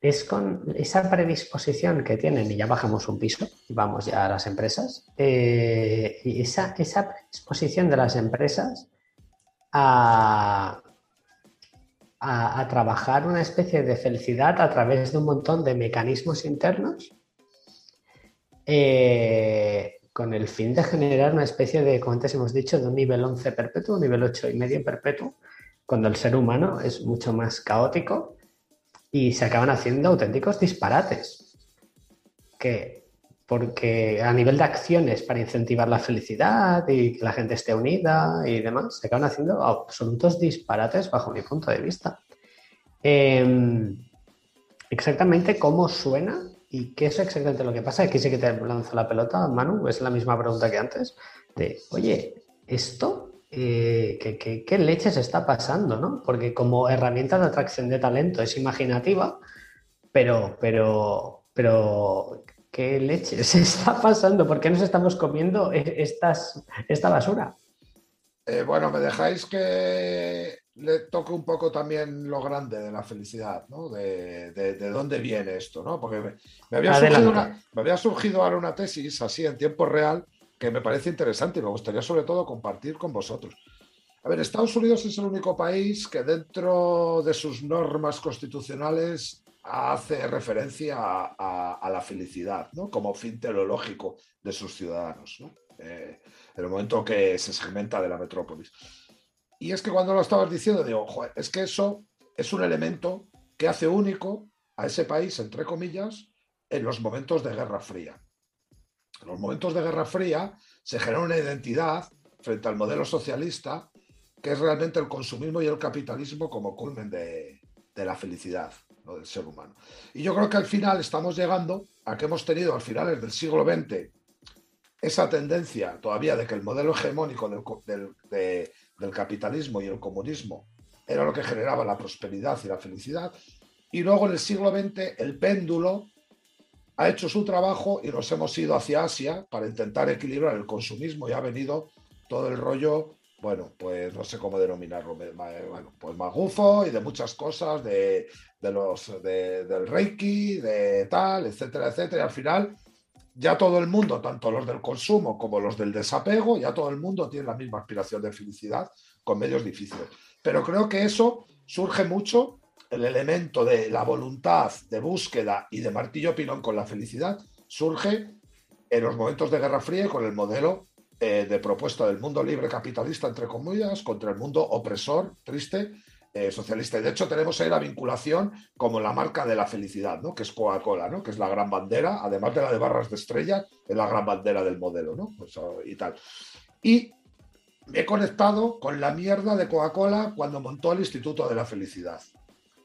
S1: es con esa predisposición que tienen, y ya bajamos un piso, y vamos ya a las empresas, eh, y esa, esa predisposición de las empresas a, a, trabajar una especie de felicidad a través de un montón de mecanismos internos eh, con el fin de generar una especie de, como antes hemos dicho, de un nivel 11 perpetuo, un nivel 8 y medio perpetuo, cuando el ser humano es mucho más caótico y se acaban haciendo auténticos disparates que porque a nivel de acciones para incentivar la felicidad y que la gente esté unida y demás, se acaban haciendo absolutos disparates bajo mi punto de vista. Em, exactamente cómo suena y qué es exactamente lo que pasa. Aquí sí que te lanzo la pelota, Manu, es la misma pregunta que antes, de, oye, esto, eh, ¿qué, qué, leches está pasando? ¿no? Porque como herramienta de atracción de talento es imaginativa, pero, pero, pero ¿Qué leche se <laughs> está pasando? ¿Por qué nos estamos comiendo e-, estas, esta basura?
S2: Eh, bueno, me dejáis que le toque un poco también lo grande de la felicidad, ¿no? De, dónde viene esto, ¿no? Porque me, había surgido me, había surgido, ahora una tesis así en tiempo real que me parece interesante y me gustaría sobre todo compartir con vosotros. A ver, Estados Unidos es el único país que dentro de sus normas constitucionales hace referencia a, la felicidad ¿no? como fin teleológico de sus ciudadanos, eh, en el momento que se segmenta de la metrópolis. Y es que cuando lo estabas diciendo, digo, es que eso es un elemento que hace único a ese país, entre comillas, en los momentos de Guerra Fría. En los momentos de Guerra Fría se genera una identidad frente al modelo socialista que es realmente el consumismo y el capitalismo como culmen de la felicidad del ser humano. Y yo creo que al final estamos llegando a que hemos tenido al finales del siglo XX esa tendencia todavía de que el modelo hegemónico del, del capitalismo y el comunismo era lo que generaba la prosperidad y la felicidad. Y luego en el siglo XX el péndulo ha hecho su trabajo y nos hemos ido hacia Asia para intentar equilibrar el consumismo y ha venido todo el rollo bueno, pues no sé cómo denominarlo, bueno, pues magufo y de muchas cosas, de, los del Reiki, de tal, etcétera, etcétera. Y al final, ya todo el mundo, tanto los del consumo como los del desapego, ya todo el mundo tiene la misma aspiración de felicidad con medios difíciles. Pero creo que eso surge mucho, el elemento de la voluntad de búsqueda y de martillo pilón con la felicidad, surge en los momentos de Guerra Fría con el modelo eh, de propuesta del mundo libre capitalista, entre comillas, contra el mundo opresor, triste, eh, socialista. De hecho tenemos ahí la vinculación como la marca de la felicidad, ¿no? que es Coca-Cola, ¿no? que es la gran bandera, además de la de barras de estrella, es la gran bandera del modelo ¿no? Pues, ah, y tal. Y me he conectado con la mierda de Coca-Cola cuando montó el Instituto de la Felicidad,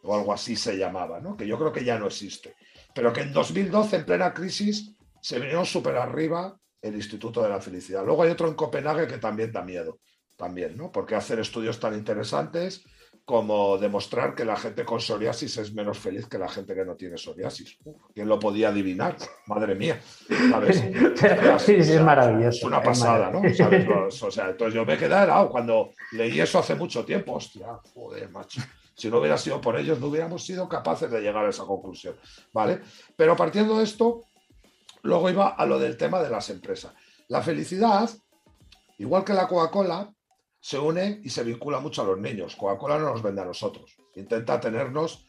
S2: o algo así se llamaba, ¿no? que yo creo que ya no existe. Pero que en 2012, en plena crisis, se vinieron súper arriba el Instituto de la Felicidad. Luego hay otro en Copenhague que también da miedo, también, ¿no? Porque hacer estudios tan interesantes como demostrar que la gente con psoriasis es menos feliz que la gente que no tiene psoriasis. ¿Quién lo podía adivinar? Madre mía. ¿sabes? <laughs>
S1: sí, sí, es maravilloso.
S2: Es una pasada, ¿no? <laughs> O sea, entonces yo me quedé helado cuando leí eso hace mucho tiempo. Hostia, joder, macho. Si no hubiera sido por ellos, no hubiéramos sido capaces de llegar a esa conclusión. ¿Vale? Pero partiendo de esto, Luego iba a lo del tema de las empresas. La felicidad, igual que la Coca-Cola, se une y se vincula mucho a los niños. Coca-Cola no nos vende a nosotros. Intenta tenernos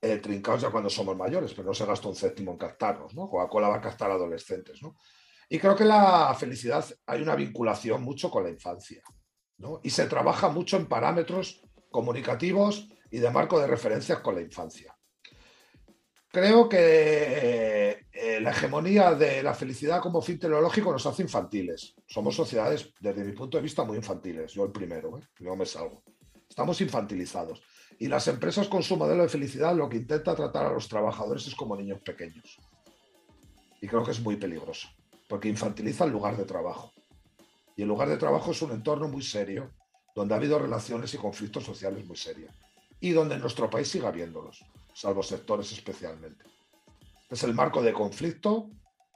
S2: eh, trincados ya cuando somos mayores, pero no se gasta un céntimo en captarnos. ¿no? Coca-Cola va a captar adolescentes. ¿no? Y creo que la felicidad hay una vinculación mucho con la infancia. ¿no? Y se trabaja mucho en parámetros comunicativos y de marco de referencias con la infancia. Creo que eh, la hegemonía de la felicidad como fin teleológico nos hace infantiles. Somos sociedades, desde mi punto de vista, muy infantiles. Yo el primero, ¿eh? yo me salgo. Estamos infantilizados. Y las empresas con su modelo de felicidad lo que intenta tratar a los trabajadores es como niños pequeños. Y creo que es muy peligroso, porque infantiliza el lugar de trabajo. Y el lugar de trabajo es un entorno muy serio, donde ha habido relaciones y conflictos sociales muy serios. Y donde en nuestro país sigue habiéndolos salvo sectores especialmente. Es el marco de conflicto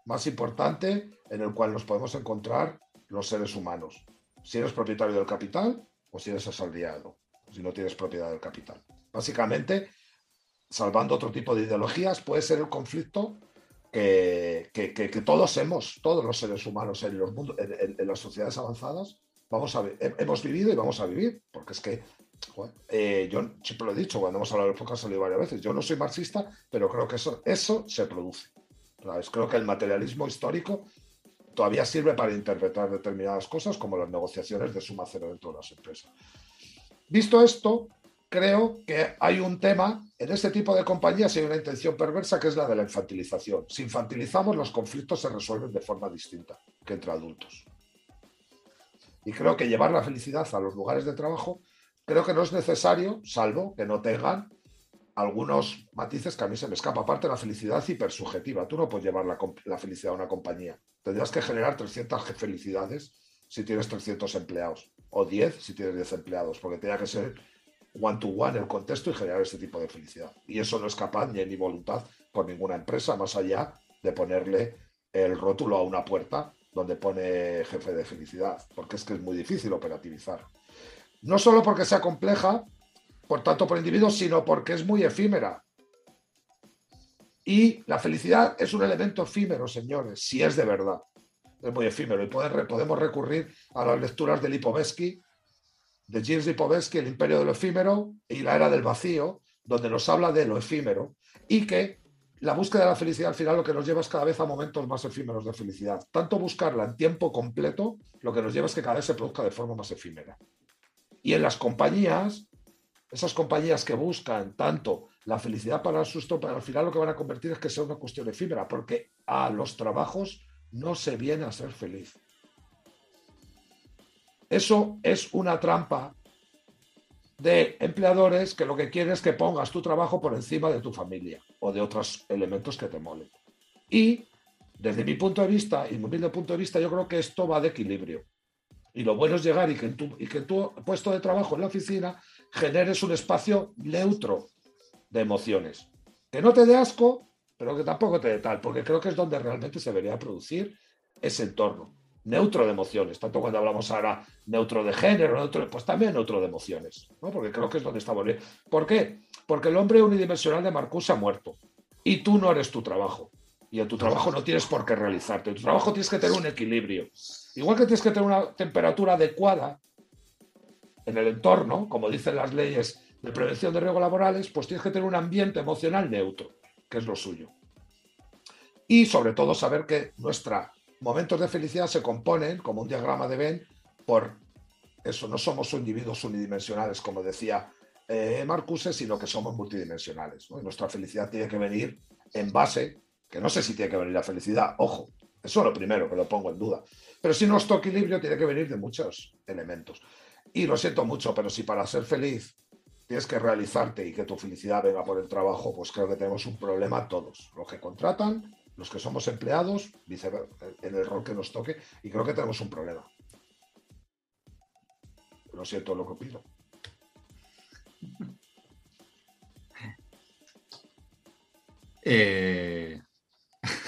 S2: más importante en el cual nos podemos encontrar los seres humanos. Si eres propietario del capital o si eres asalariado, si no tienes propiedad del capital. Básicamente, salvando otro tipo de ideologías, puede ser el conflicto que, todos hemos, todos los seres humanos en, los en, las sociedades avanzadas, vamos a, hemos vivido y vamos a vivir, porque es que eh, yo siempre lo he dicho, cuando hemos hablado de podcast, salido varias veces. Yo no soy marxista, pero creo que eso, eso se produce. Creo que el materialismo histórico todavía sirve para interpretar determinadas cosas, como las negociaciones de suma cero dentro de las empresas. Visto esto, creo que hay un tema, en este tipo de compañías hay una intención perversa que es la de la infantilización. Si infantilizamos, los conflictos se resuelven de forma distinta que entre adultos. Y creo que llevar la felicidad a los lugares de trabajo, creo que no es necesario, salvo que no tengan algunos matices que a mí se me escapa. Aparte, la felicidad hipersubjetiva. Tú no puedes llevar la, felicidad a una compañía. Tendrías que generar 300 felicidades si tienes 300 empleados. O 10 si tienes 10 empleados. Porque tenía que ser one to one el contexto y generar ese tipo de felicidad. Y eso no es capaz ni ni voluntad por ninguna empresa, más allá de ponerle el rótulo a una puerta donde pone jefe de felicidad, porque es que es muy difícil operativizar. No solo porque sea compleja, por tanto por individuos, sino porque es muy efímera. Y la felicidad es un elemento efímero, señores, si es de verdad. Es muy efímero y podemos recurrir a las lecturas de Lipovetsky de James Lipovetsky, El imperio de lo efímero y la era del vacío, donde nos habla de lo efímero y que la búsqueda de la felicidad al final lo que nos lleva es cada vez a momentos más efímeros de felicidad. Tanto buscarla en tiempo completo, lo que nos lleva es que cada vez se produzca de forma más efímera. Y en las compañías, esas compañías que buscan tanto la felicidad para el susto, para al final lo que van a convertir es que sea una cuestión efímera, porque a los trabajos no se viene a ser feliz. Eso es una trampa de empleadores que lo que quieren es que pongas tu trabajo por encima de tu familia o de otros elementos que te molen. Y desde mi punto de vista y mi humilde punto de vista, yo creo que esto va de equilibrio. Y lo bueno es llegar y que en tu, puesto de trabajo en la oficina generes un espacio neutro de emociones. Que no te dé asco, pero que tampoco te dé tal, porque creo que es donde realmente se debería producir ese entorno neutro de emociones, tanto cuando hablamos ahora neutro de género, neutro, pues también neutro de emociones, ¿no? porque creo que es donde estamos. ¿Por qué? Porque el hombre unidimensional de Marcuse ha muerto y tú no eres tu trabajo. Y en tu trabajo no tienes por qué realizarte. En tu trabajo tienes que tener un equilibrio. Igual que tienes que tener una temperatura adecuada en el entorno, como dicen las leyes de prevención de riesgos laborales, pues tienes que tener un ambiente emocional neutro, que es lo suyo. Y sobre todo saber que nuestra momentos de felicidad se componen, como un diagrama de Venn, por eso, no somos individuos unidimensionales, como decía eh, Marcuse, sino que somos multidimensionales. nuestra felicidad tiene que venir en base, que no sé si tiene que venir la felicidad, ojo, eso es lo primero que lo pongo en duda, pero si nuestro equilibrio tiene que venir de muchos elementos. Y lo siento mucho, pero si para ser feliz tienes que realizarte y que tu felicidad venga por el trabajo, pues creo que tenemos un problema todos, los que contratan los que somos empleados, en el rol que nos toque, y creo que tenemos un problema. Lo siento lo que opino. <laughs>
S3: Eh...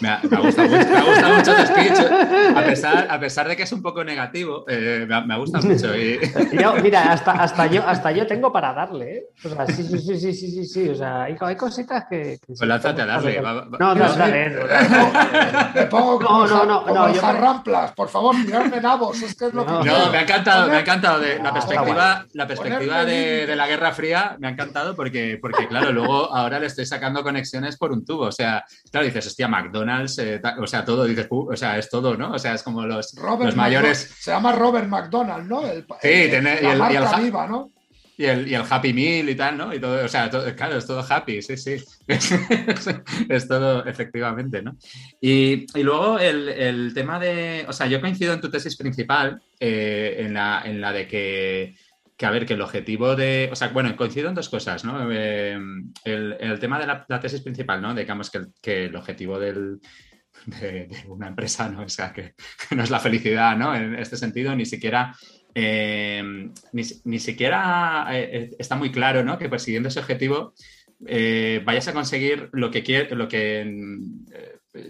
S3: Me ha, gustado mucho, tu speech, a pesar, de que es un poco negativo, eh, me, ha, gustado mucho. <laughs>
S1: mira, hasta, hasta, yo, hasta yo tengo para darle, ¿eh? O sea, sí, sí, sí, sí, sí, sí, sí, o sea, hay, hay cositas que...
S3: pues lánzate a darle.
S1: No, no, dale.
S2: Me pongo como, no, no, no, no ramplas, por favor, tirarme nabos, es que es lo que...
S3: No, me ha encantado, me ha encantado. De, la perspectiva, la perspectiva de, de, la Guerra Fría me ha encantado porque, porque, claro, luego ahora le estoy sacando conexiones por un tubo, o sea, claro, dices, hostia, McDonald's, eh, o sea, todo, dices, o sea, es todo, ¿no? O sea, es como los, los mayores.
S2: se llama Robert McDonald, ¿no?
S3: El, sí, y, el, y el, viva, ¿no? Y el, y el, Happy Meal y tal, ¿no? Y todo, o sea, claro, es todo happy, sí, sí. <laughs> es todo, efectivamente, ¿no? Y, y luego el, el, tema de, o sea, yo coincido en tu tesis principal, eh, en, la, en la de que que a ver, que el objetivo de, o sea, bueno, coincido en dos cosas, ¿no? Eh, el, tema de la, tesis principal, ¿no? Digamos que el, que el objetivo de, una empresa no es que, no es la felicidad, ¿no? En este sentido, ni siquiera, eh, ni, siquiera eh, está muy claro, ¿no? Que persiguiendo ese objetivo vayas a conseguir lo que quieres, lo que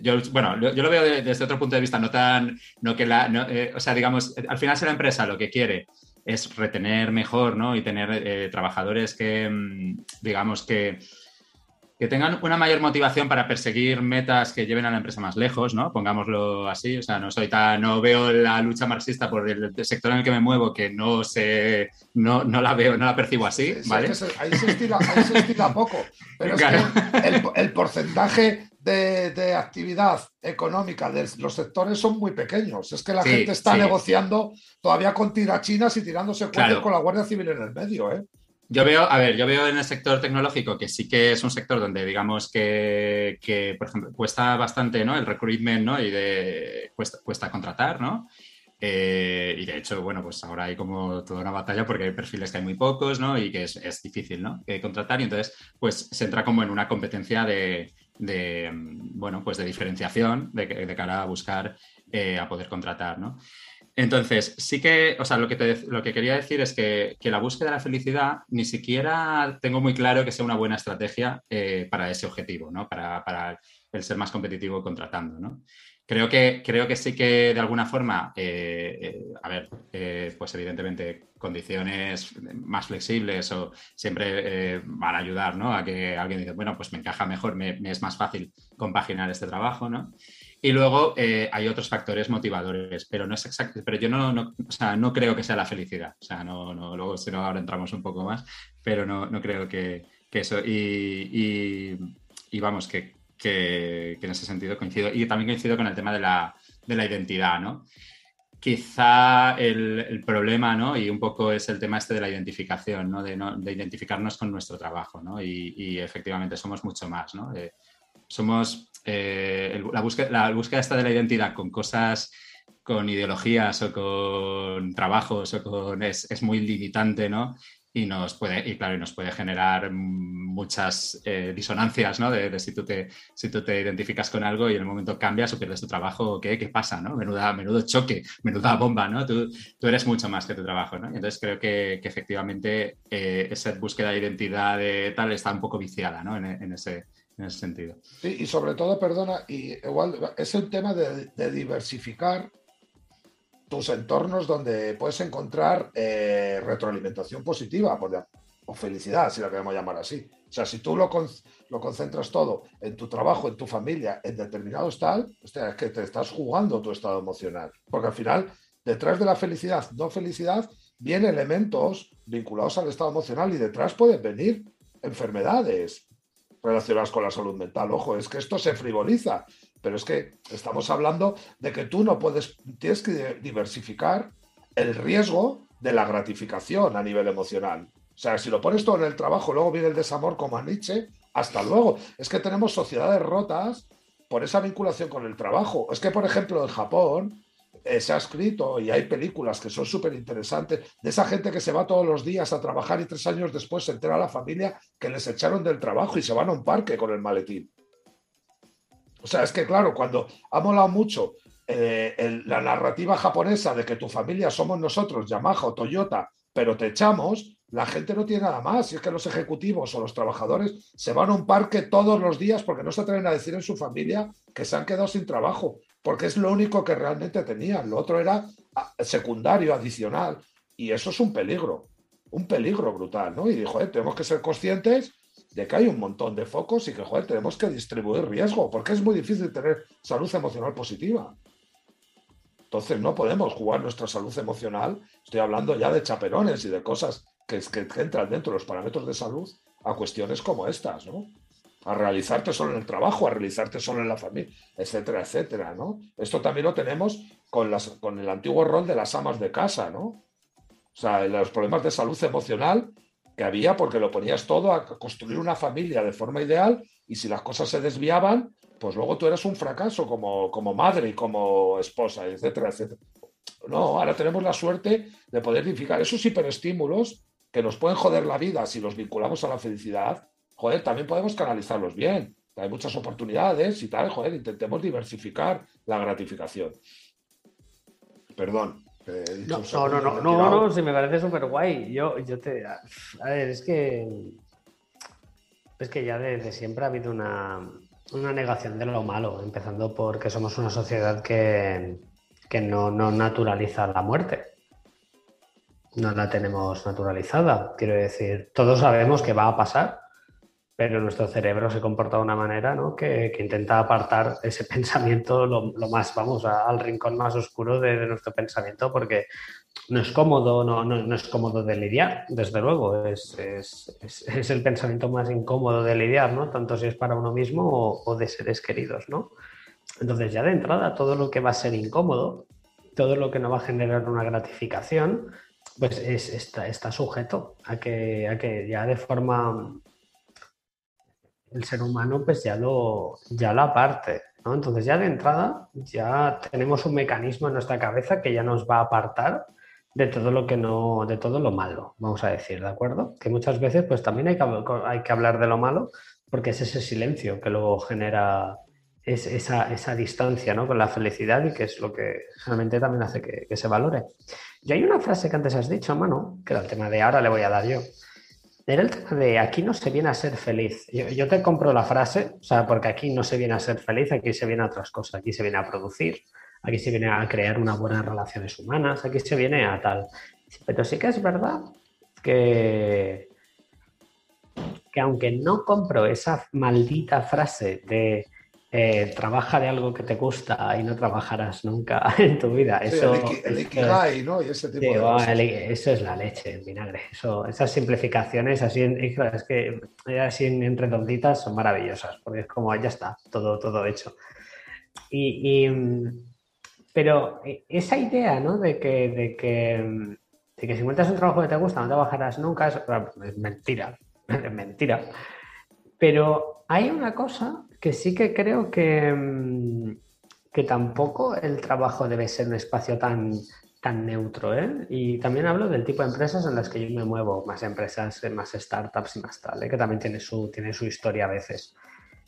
S3: yo, bueno, yo lo veo desde otro punto de vista, no tan, no que la, o sea, digamos, al final si la empresa lo que quiere es retener mejor, ¿no? Y tener eh, trabajadores que, mm, digamos, que, que tengan una mayor motivación para perseguir metas que lleven a la empresa más lejos, ¿no? Pongámoslo así. O sea, no soy tan, no veo la lucha marxista por el, sector en el que me muevo, que no sé, no, no la veo, no la percibo así, ¿vale?
S2: ahí, se estila, ahí se estila poco. <laughs> Pero es que el, el porcentaje de, actividad económica de los sectores son muy pequeños. Es que la gente está negociando todavía con tirachinas y tirándose claro. con la Guardia Civil en el medio. ¿eh?
S3: Yo veo, a ver, yo veo en el sector tecnológico que sí que es un sector donde digamos que, por ejemplo, cuesta bastante ¿no? el recruitment ¿no? y de, cuesta, cuesta contratar, ¿no? Eh, y de hecho, bueno, pues ahora hay como toda una batalla porque hay perfiles que hay muy pocos, ¿no? Y que es, difícil, ¿no? contratar y entonces, pues se entra como en una competencia de, bueno, pues de diferenciación de, cara a buscar eh, a poder contratar, ¿no? Entonces, sí que, o sea, lo que, lo que quería decir es que, la búsqueda de la felicidad ni siquiera tengo muy claro que sea una buena estrategia eh, para ese objetivo, ¿no? Para, para, el ser más competitivo contratando, ¿no? Creo que, creo que sí que de alguna forma, eh, a ver, pues evidentemente condiciones más flexibles o siempre van a ayudar ¿no? a que alguien diga, bueno, pues me encaja mejor, me, es más fácil compaginar este trabajo, ¿no? Y luego hay otros factores motivadores, pero no es exacto, pero yo no, no, o sea, no creo que sea la felicidad. O sea, no, no luego si no ahora entramos un poco más, pero no, no creo que, que eso. y, y vamos, que que, en ese sentido coincido. Y también coincido con el tema de la, identidad, ¿no? Quizá el, problema, ¿no? Y un poco es el tema este de la identificación, ¿no? De, identificarnos con nuestro trabajo, ¿no? Y, efectivamente somos mucho más, ¿no? somos eh, la, búsqueda, la esta de la identidad con cosas con ideologías o con trabajos o con es, es, muy limitante, ¿no? Y nos puede, y claro, nos puede generar muchas eh, disonancias, ¿no? De, si, tú te, si tú te identificas con algo y en el momento cambias o pierdes tu trabajo, ¿qué, qué pasa, no? Menuda, menudo choque, menuda bomba, ¿no? Tú, tú eres mucho más que tu trabajo, ¿no? Entonces creo que, que efectivamente eh, esa búsqueda de identidad de tal está un poco viciada, ¿no? En, en, ese, en ese sentido.
S2: Sí, y sobre todo, perdona, y igual es el tema de diversificar tus entornos donde puedes encontrar eh, retroalimentación positiva o felicidad, si la queremos llamar así. O sea, si tú lo, lo concentras todo en tu trabajo, en tu familia, en determinados tal, es que te estás jugando tu estado emocional. Porque al final, detrás de la felicidad, no felicidad, vienen elementos vinculados al estado emocional y detrás pueden venir enfermedades relacionadas con la salud mental. Ojo, es que esto se frivoliza, pero es que estamos hablando de que tú no puedes, tienes que diversificar el riesgo de la gratificación a nivel emocional. O sea, si lo pones todo en el trabajo, luego viene el desamor como a Nietzsche, hasta luego. Es que tenemos sociedades rotas por esa vinculación con el trabajo. Es que, por ejemplo, en Japón eh, se ha escrito y hay películas que son súper interesantes de esa gente que se va todos los días a trabajar y tres años después se entera a la familia que les echaron del trabajo y se van a un parque con el maletín. O sea, es que claro, cuando ha molado mucho eh, la narrativa japonesa de que tu familia somos nosotros, Yamaha o Toyota, pero te echamos, la gente no tiene nada más. Y es que los ejecutivos o los trabajadores se van a un parque todos los días porque no se atreven a decir en su familia que se han quedado sin trabajo, porque es lo único que realmente tenían. Lo otro era ah, secundario, adicional. Y eso es un peligro, un peligro brutal, ¿no? Y dijo, eh, tenemos que ser conscientes de que hay un montón de focos y que, joder, tenemos que distribuir riesgo, porque es muy difícil tener salud emocional positiva. Entonces no podemos jugar nuestra salud emocional, estoy hablando ya de chaperones y de cosas que, entran dentro de los parámetros de salud, a cuestiones como estas, ¿no? A realizarte solo en el trabajo, a realizarte solo en la familia, etcétera, etcétera, ¿no? Esto también lo tenemos con, las, con el antiguo rol de las amas de casa, ¿no? O sea, los problemas de salud emocional que había porque lo ponías todo a construir una familia de forma ideal y si las cosas se desviaban, pues luego tú eras un fracaso como, como madre y como esposa, etcétera, etcétera. No, ahora tenemos la suerte de poder identificar esos hiperestímulos que nos pueden joder la vida si los vinculamos a la felicidad. Joder, también podemos canalizarlos bien. Hay muchas oportunidades y tal, joder, intentemos diversificar la gratificación. Perdón.
S1: No, no, no, no, no, si me parece súper guay. Yo, yo te. A ver, es que. Es que ya desde siempre ha habido una, negación de lo malo, empezando porque somos una sociedad que, no, no, naturaliza la muerte. No la tenemos naturalizada. Quiero decir, todos sabemos que va a pasar, pero nuestro cerebro se comporta de una manera ¿no? que, intenta apartar ese <laughs> pensamiento lo, más, vamos, al rincón más oscuro de, nuestro pensamiento porque no es cómodo, no, no, es cómodo de lidiar, desde luego, es, es, el pensamiento más incómodo de lidiar, ¿no? tanto si es para uno mismo o, o, de seres queridos. ¿no? Entonces ya de entrada todo lo que va a ser incómodo, todo lo que no va a generar una gratificación, pues está, está sujeto a que, a que ya de forma el ser humano pues ya lo, ya lo aparte. ¿no? Entonces ya de entrada ya tenemos un mecanismo en nuestra cabeza que ya nos va a apartar de todo lo que no, de todo lo malo, vamos a decir, ¿de acuerdo? Que muchas veces pues también hay que, hay que hablar de lo malo porque es ese silencio que luego genera es esa, esa, distancia ¿no? con la felicidad y que es lo que realmente también hace que, que, se valore. Y hay una frase que antes has dicho, mano, que era el tema de ahora le voy a dar yo, era el tema de aquí no se viene a ser feliz. Yo, te compro la frase, o sea, porque aquí no se viene a ser feliz, aquí se viene a otras cosas, aquí se viene a producir, aquí se viene a crear unas buenas relaciones humanas, aquí se viene a tal. Pero sí que es verdad que, que aunque no compro esa maldita frase de eh, trabaja de algo que te gusta y no trabajarás nunca <laughs> en tu vida. eso,
S2: el, Ikigai, ¿no? Y ese tipo
S1: de Eso es la leche, el vinagre. Eso, esas simplificaciones así, es que así en, redonditas son maravillosas, porque es como, ya está, todo, todo hecho. Y, pero esa idea, ¿no? De que, de que, de que si encuentras un trabajo que te gusta, no trabajarás nunca, es mentira, es <laughs> mentira. Pero hay una cosa que sí que creo que, mm, que tampoco el trabajo debe ser un espacio tan, tan neutro. ¿eh? Y también hablo del tipo de empresas en las que yo me muevo, más empresas, más startups y más tal, ¿eh? que también tiene su, tiene su historia a veces.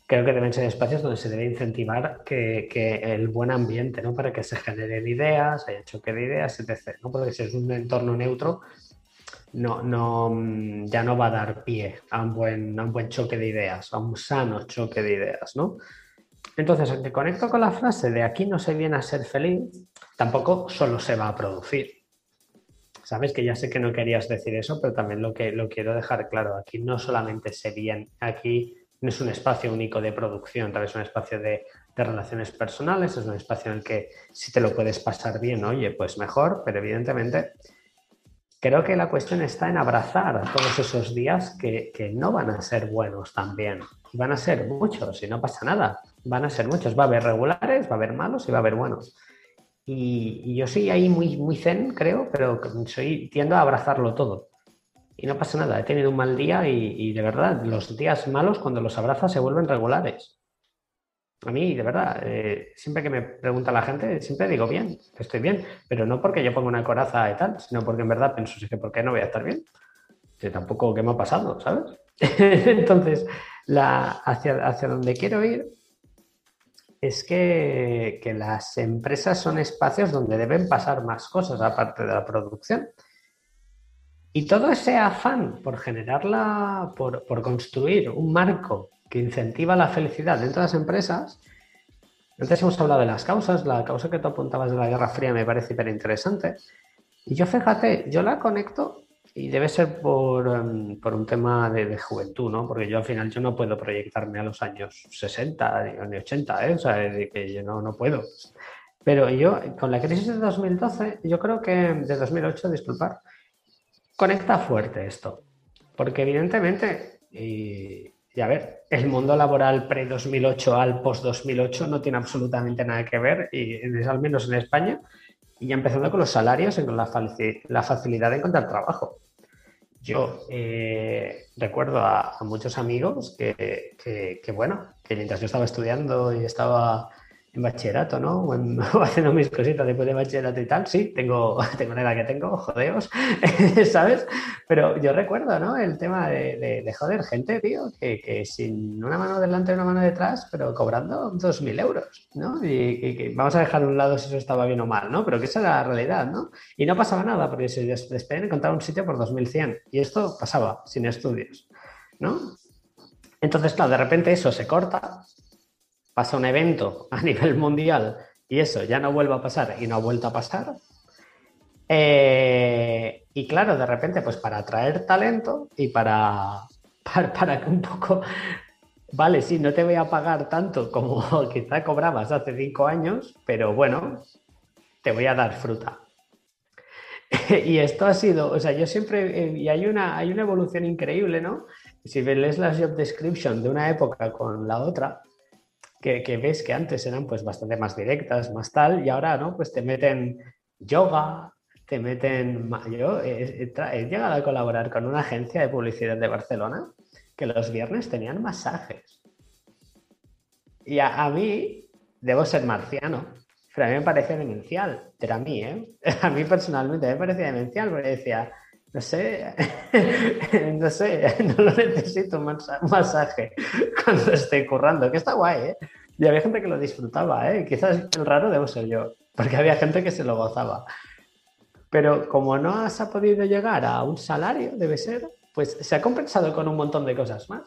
S1: Creo que deben ser espacios donde se debe incentivar que, que el buen ambiente, ¿no? Para que se generen ideas, haya choque de ideas, etc. ¿no? Porque si es un entorno neutro, no, no, mm, ya no va a dar pie a un, buen, a un buen choque de ideas, a un sano choque de ideas, ¿no? Entonces, aunque conecto con la frase de aquí no se viene a ser feliz, tampoco solo se va a producir. Sabes que ya sé que no querías decir eso, pero también lo que lo quiero dejar claro. Aquí no solamente se viene, aquí no es un espacio único de producción, tal vez es un espacio de, de, relaciones personales, es un espacio en el que si te lo puedes pasar bien, oye, pues mejor, pero evidentemente Creo que la cuestión está en abrazar todos esos días que, no van a ser buenos también. van a ser muchos y no pasa nada. Van a ser muchos. Va a haber regulares, va a haber malos y va a haber buenos. Y, yo soy ahí muy, muy zen, creo, pero soy, tiendo a abrazarlo todo. Y no pasa nada. He tenido un mal día y, y de verdad, los días malos cuando los abrazas se vuelven regulares. A mí, de verdad, eh, siempre que me pregunta la gente, siempre digo bien, estoy bien, pero no porque yo ponga una coraza y tal, sino porque en verdad pienso, que ¿por qué no voy a estar bien? Que tampoco, ¿qué me ha pasado? ¿Sabes? <laughs> Entonces, la, hacia, hacia donde quiero ir es que, que, las empresas son espacios donde deben pasar más cosas aparte de la producción. Y todo ese afán por generarla, por, por construir un marco que incentiva la felicidad dentro de las empresas. Antes hemos hablado de las causas, la causa que tú apuntabas de la Guerra Fría me parece hiper interesante. Y yo fíjate, yo la conecto y debe ser por, em, por un tema de, juventud, ¿no? Porque yo al final yo no puedo proyectarme a los años 60 ni 80, ¿eh? O sea, de que yo no, no puedo. Pero yo, con la crisis de 2012, yo creo que, de 2008, disculpar, conecta fuerte esto. Porque evidentemente, y, y a ver, el mundo laboral pre-2008 al post-2008 no tiene absolutamente nada que ver, y al menos en España, y ya empezando con los salarios y con la, facilidad de encontrar trabajo. Yo eh, recuerdo a, muchos amigos que, que, bueno, que mientras yo estaba estudiando y estaba en bachillerato, ¿no? <laughs> O, haciendo mis cositas después de bachillerato y tal. Sí, tengo, <laughs> tengo la edad que tengo, <laughs> jodeos, ¿sabes? Pero yo recuerdo, ¿no? El tema de, de, joder, gente, tío, que, que, sin una mano delante y una mano detrás, pero cobrando 2.000 euros, ¿no? Y, vamos a dejar de un lado si eso estaba bien o mal, ¿no? Pero que esa era la realidad, ¿no? Y no pasaba nada, porque se despedían encontrar un sitio por 2.100. Y esto pasaba, sin estudios, ¿no? Entonces, claro, de repente eso se corta pasa un evento <laughs> a nivel mundial y eso ya no vuelve a pasar y no ha vuelto a pasar. Eh, y claro, de repente, pues para atraer talento y para, <laughs> para, que un poco, <laughs> vale, sí, no te voy a pagar tanto como quizá cobrabas hace cinco años, pero bueno, te voy a dar fruta. y esto ha sido, o sea, yo siempre, eh, y hay una, hay una evolución increíble, ¿no? Si lees las job description de una época con la otra, que, ves que antes eran pues bastante más directas, más tal, y ahora, ¿no? Pues te meten yoga, te meten... Yo he, llegado a colaborar con una agencia de publicidad de Barcelona que los viernes tenían masajes. Y a, mí, debo ser marciano, pero a mí me parece demencial. Pero a mí, ¿eh? <laughs> A mí personalmente me parece demencial porque decía, no sé, <laughs> no sé, <laughs> no lo necesito un masaje <laughs> cuando esté currando, que está guay, ¿eh? Y había gente que lo disfrutaba, ¿eh? Quizás el raro debo ser yo, porque había gente que se lo gozaba. Pero como no has podido llegar a un salario, debe ser, pues se ha compensado con un montón de cosas más.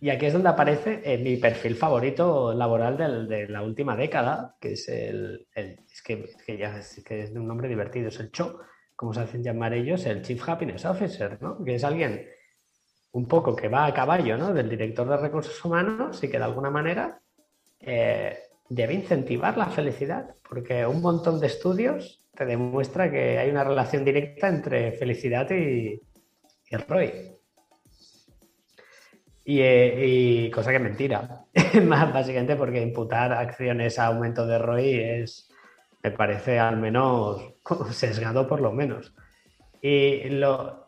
S1: Y aquí es donde aparece eh, mi perfil favorito laboral de la última década, que es el, es, que, ya es, que es un nombre divertido, es el CHO, como se hacen llamar ellos, el Chief Happiness Officer, ¿no? que es alguien un poco que va a caballo ¿no? del director de recursos humanos y que de alguna manera eh, debe incentivar la felicidad, porque un montón de estudios te demuestra que hay una relación directa entre felicidad y, y ROI. Y, cosa que es mentira, <laughs> básicamente porque imputar acciones a aumento de ROI es, me parece al menos <laughs> sesgado por lo menos. Y lo,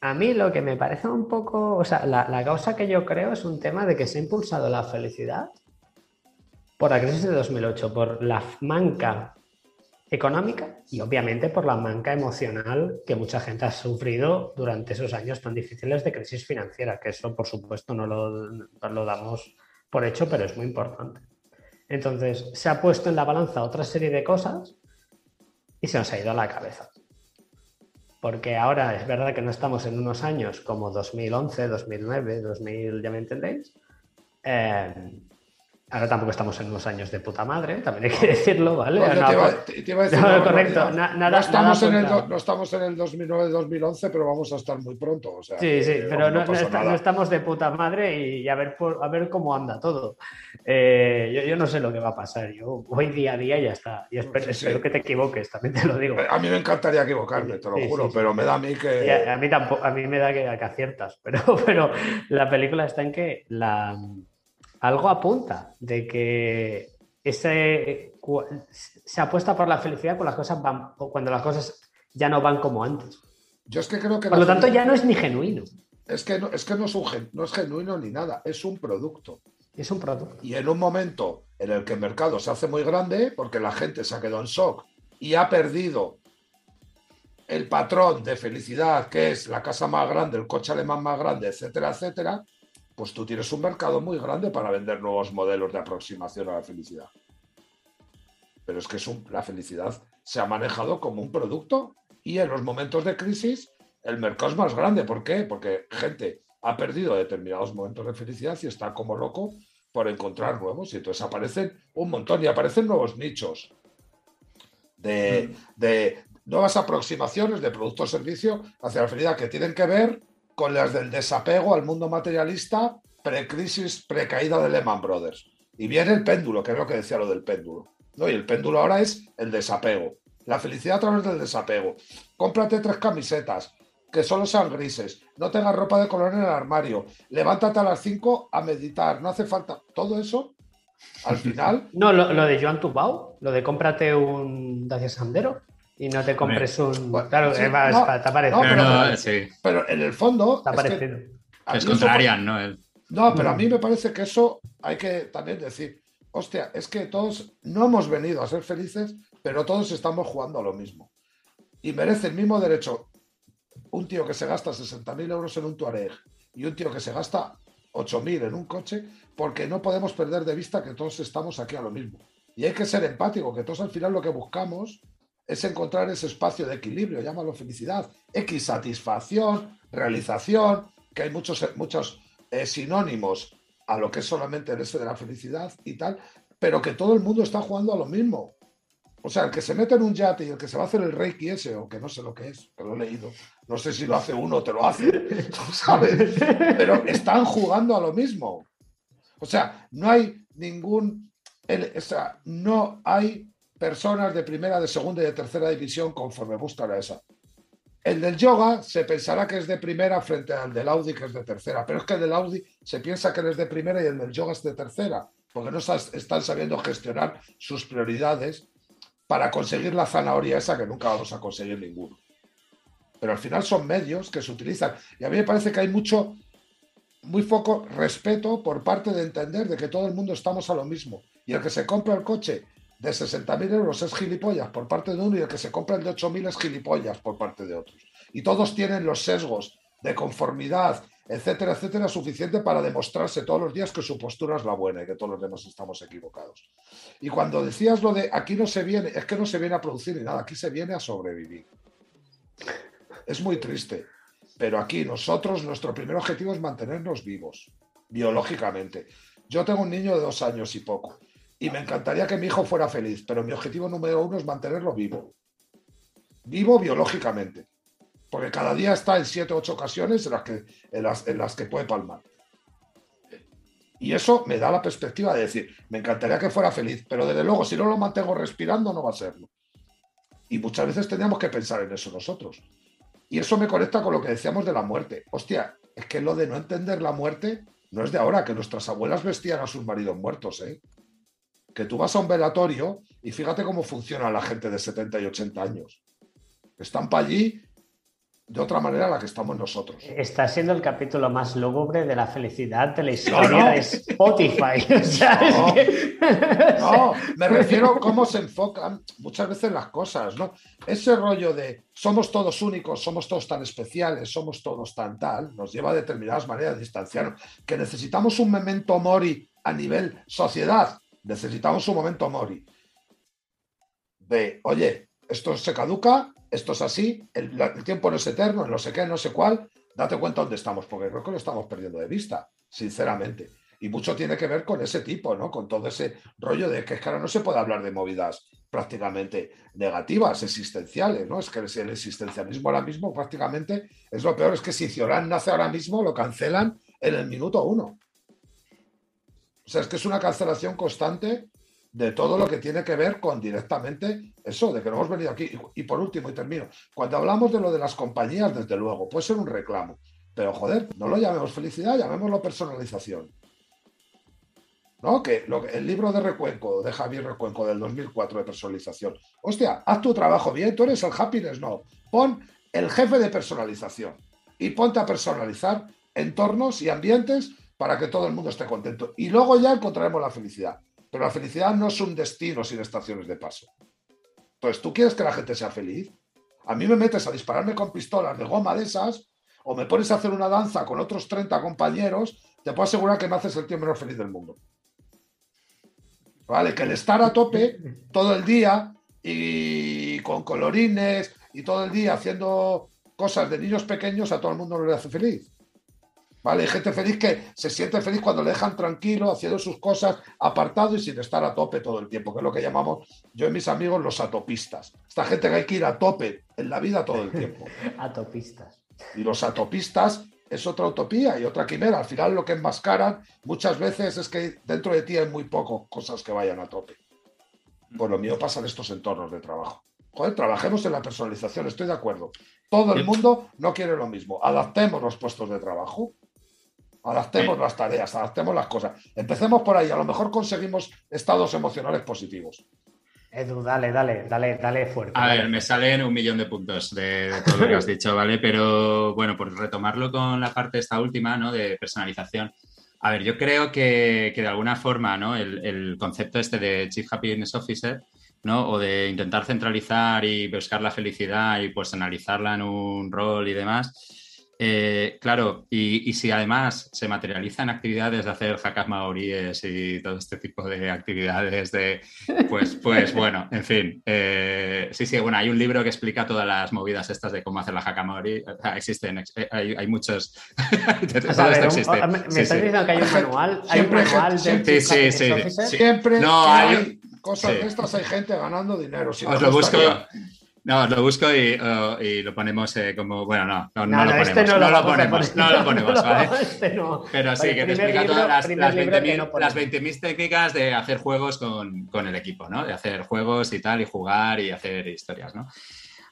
S1: a mí lo que me parece un poco, o sea, la, la causa que yo creo es un tema de que se ha impulsado la felicidad por la crisis de 2008, por la manca económica y obviamente por la manca emocional que mucha gente ha sufrido durante esos años tan difíciles de crisis financiera, que eso por supuesto no lo, lo damos por hecho, pero es muy importante. Entonces, se ha puesto en la balanza otra serie de cosas y se nos ha ido a la cabeza. Porque ahora es verdad que no estamos en unos años como 2011, 2009, 2000, ya me entendéis, eh, Ahora tampoco estamos en unos años de puta madre, también hay que decirlo, ¿vale?
S2: No, te, iba, a decir, <laughs> no, correcto. no, estamos en el, no estamos en el 2009-2011, pero vamos a estar muy pronto.
S1: sí, sí, pero no, estamos de puta madre y a ver, a ver cómo anda todo. Eh, yo, no sé lo que va a pasar. Yo voy día a día y ya está. Y espero, que te equivoques, también te lo digo.
S2: A mí me encantaría equivocarme, te lo juro, pero me da a mí que.
S1: A, mí tampoco, a mí me da que, que aciertas, <laughs> pero, pero la película está en que la algo apunta de que ese, se apuesta por la felicidad cuando las cosas van, cuando las cosas ya no van como antes.
S2: Yo es que creo que.
S1: Por lo tanto, ya no es ni genuino.
S2: Es que, no, es que no, es no es genuino ni nada, es un producto.
S1: Es un producto.
S2: Y en un momento en el que el mercado se hace muy grande, porque la gente se ha quedado en shock y ha perdido el patrón de felicidad, que es la casa más grande, el coche alemán más grande, etcétera, etcétera, pues tú tienes un mercado muy grande para vender nuevos modelos de aproximación a la felicidad. Pero es que la felicidad se ha manejado como un producto y en los momentos de crisis el mercado es más grande. ¿Por qué? Porque gente ha perdido determinados momentos de felicidad y está como loco por encontrar nuevos. Y entonces aparecen un montón y aparecen nuevos nichos de, mm. de nuevas aproximaciones de producto o servicio hacia la felicidad que tienen que ver con las del desapego al mundo materialista pre-crisis, pre-caída de Lehman Brothers. Y viene el péndulo, que es lo que decía lo del péndulo. ¿no? Y el péndulo ahora es el desapego. La felicidad a través del desapego. Cómprate tres camisetas, que solo sean grises. No tengas ropa de color en el armario. Levántate a las cinco a meditar. No hace falta. Todo eso, al final. <laughs>
S1: No, lo, de Joan Tubau, lo de cómprate un Dacia Sandero y no te compres un. claro, sí, va, no, está parecido.
S2: pero, sí. pero, en el fondo.
S1: Está es parecido.
S3: es contrarian, ¿no?
S2: No, pero a mí me parece que eso hay que también decir. Hostia, es que todos no hemos venido a ser felices, pero todos estamos jugando a lo mismo. Y merece el mismo derecho un tío que se gasta 60.000 euros en un Tuareg y un tío que se gasta 8.000 en un coche, porque no podemos perder de vista que todos estamos aquí a lo mismo. Y hay que ser empático, que todos al final lo que buscamos es encontrar ese espacio de equilibrio, llámalo felicidad, X satisfacción, realización, que hay muchos, muchos eh, sinónimos a lo que es solamente el ese de la felicidad y tal, pero que todo el mundo está jugando a lo mismo. O sea, el que se mete en un yate y el que se va a hacer el reiki ese, o que no sé lo que es, pero lo he leído. No sé si lo hace uno o te lo hace, <laughs> ¿sabes? Pero están jugando a lo mismo. O sea, no hay ningún. o sea, no hay personas de primera, de segunda y de tercera división conforme buscan a esa. El del yoga se pensará que es de primera frente al del Audi que es de tercera, pero es que el del Audi se piensa que es de primera y el del yoga es de tercera, porque no están sabiendo gestionar sus prioridades para conseguir la zanahoria esa que nunca vamos a conseguir ninguno. Pero al final son medios que se utilizan. Y a mí me parece que hay mucho, muy poco respeto por parte de entender de que todo el mundo estamos a lo mismo. Y el que se compra el coche de 60.000 euros es gilipollas por parte de uno y el que se compra el de 8.000 es gilipollas por parte de otros. Y todos tienen los sesgos de conformidad, etcétera, etcétera, suficiente para demostrarse todos los días que su postura es la buena y que todos los demás estamos equivocados. Y cuando decías lo de aquí no se viene, es que no se viene a producir ni nada, aquí se viene a sobrevivir. Es muy triste, pero aquí nosotros, nuestro primer objetivo es mantenernos vivos, biológicamente. Yo tengo un niño de dos años y poco y me encantaría que mi hijo fuera feliz, pero mi objetivo número uno es mantenerlo vivo. Vivo biológicamente. Porque cada día está en siete o ocho ocasiones en las, que, en, las, que puede palmar. Y eso me da la perspectiva de decir, me encantaría que fuera feliz, pero desde luego, si no lo mantengo respirando, no va a serlo. Y muchas veces tendríamos que pensar en eso nosotros. Y eso me conecta con lo que decíamos de la muerte. Hostia, es que lo de no entender la muerte no es de ahora, que nuestras abuelas vestían a sus maridos muertos, ¿eh? Que tú vas a un velatorio y fíjate cómo funciona la gente de 70 y 80 años. Están para allí de otra manera a la que estamos nosotros.
S1: Está siendo el capítulo más lúgubre de la felicidad de la historia de Spotify. <laughs>
S2: no, me refiero a cómo se enfocan muchas veces las cosas, ¿no? Ese rollo de somos todos únicos, somos todos tan especiales, somos todos tan tal, nos lleva a determinadas maneras de distanciarnos. Que necesitamos un memento mori a nivel sociedad, necesitamos un momento mori. De, oye, esto se caduca, esto es así, el, tiempo no es eterno, no sé qué, no sé cuál, date cuenta dónde estamos, porque creo que lo estamos perdiendo de vista, sinceramente. Y mucho tiene que ver con ese tipo, ¿no? Con todo ese rollo de que es que ahora no se puede hablar de movidas prácticamente negativas, existenciales, ¿no? Es que el existencialismo ahora mismo prácticamente es lo peor, es que si Ciorán nace ahora mismo, lo cancelan en el minuto uno. O sea, es que es una cancelación constante de todo lo que tiene que ver con directamente eso, de que no hemos venido aquí. Y, por último, y termino, cuando hablamos de lo de las compañías, desde luego, puede ser un reclamo, pero joder, no lo llamemos felicidad, llamémoslo personalización. ¿No? Que, lo, el libro de Recuenco, de Javier Recuenco, del 2004 de personalización. Hostia, haz tu trabajo bien, tú eres el happiness, no. Pon el jefe de personalización y ponte a personalizar entornos y ambientes para que todo el mundo esté contento. Y luego ya encontraremos la felicidad. Pero la felicidad no es un destino sin estaciones de paso. Entonces, ¿tú quieres que la gente sea feliz? A mí me metes a dispararme con pistolas de goma de esas o me pones a hacer una danza con otros 30 compañeros, te puedo asegurar que me haces el tío menos feliz del mundo. ¿Vale? Que el estar a tope todo el día y con colorines y todo el día haciendo cosas de niños pequeños a todo el mundo no le hace feliz. ¿Vale? Hay gente feliz que se siente feliz cuando le dejan tranquilo, haciendo sus cosas, apartado y sin estar a tope todo el tiempo, que es lo que llamamos yo y mis amigos los atopistas. Esta gente que hay que ir a tope en la vida todo el tiempo. <laughs>
S1: atopistas.
S2: Y los atopistas es otra utopía y otra quimera. Al final lo que enmascaran muchas veces es que dentro de ti hay muy pocas cosas que vayan a tope. Por lo mío pasa en estos entornos de trabajo. Joder, trabajemos en la personalización, estoy de acuerdo. Todo el mundo no quiere lo mismo. Adaptemos los puestos de trabajo Adaptemos las tareas, adaptemos las cosas. Empecemos por ahí, a lo mejor conseguimos estados emocionales positivos.
S1: Edu, dale, dale, dale, dale fuerte.
S3: A ver, me salen un millón de puntos de, todo lo que has <laughs> dicho, ¿vale? Pero bueno, por retomarlo con la parte esta última, ¿no? De personalización. A ver, yo creo que, de alguna forma, ¿no? El, el, concepto este de Chief Happiness Officer, ¿no? O de intentar centralizar y buscar la felicidad y personalizarla en un rol y demás, eh, claro, y, si además se materializan actividades de hacer jacas maoríes y todo este tipo de actividades de, pues, pues bueno, en fin, eh, sí, sí, bueno, hay un libro que explica todas las movidas estas de cómo hacer la jaca maorí, existen, eh, hay, muchos, <laughs>
S1: todo esto existe. me, estás diciendo que hay un manual, hay un manual
S2: siempre, sí, sí, sí, siempre no, hay, cosas de estas hay gente ganando dinero.
S3: Si Os lo busco. No, lo busco y, y lo ponemos eh, como. Bueno, no, no, no, lo ponemos. Este no, lo, ponemos, <laughs> no lo ponemos, ¿vale? Este Pero sí, que te explica todas las, las 20.000 técnicas de hacer juegos con, con, el equipo, ¿no? De hacer juegos y tal, y jugar y hacer historias, ¿no?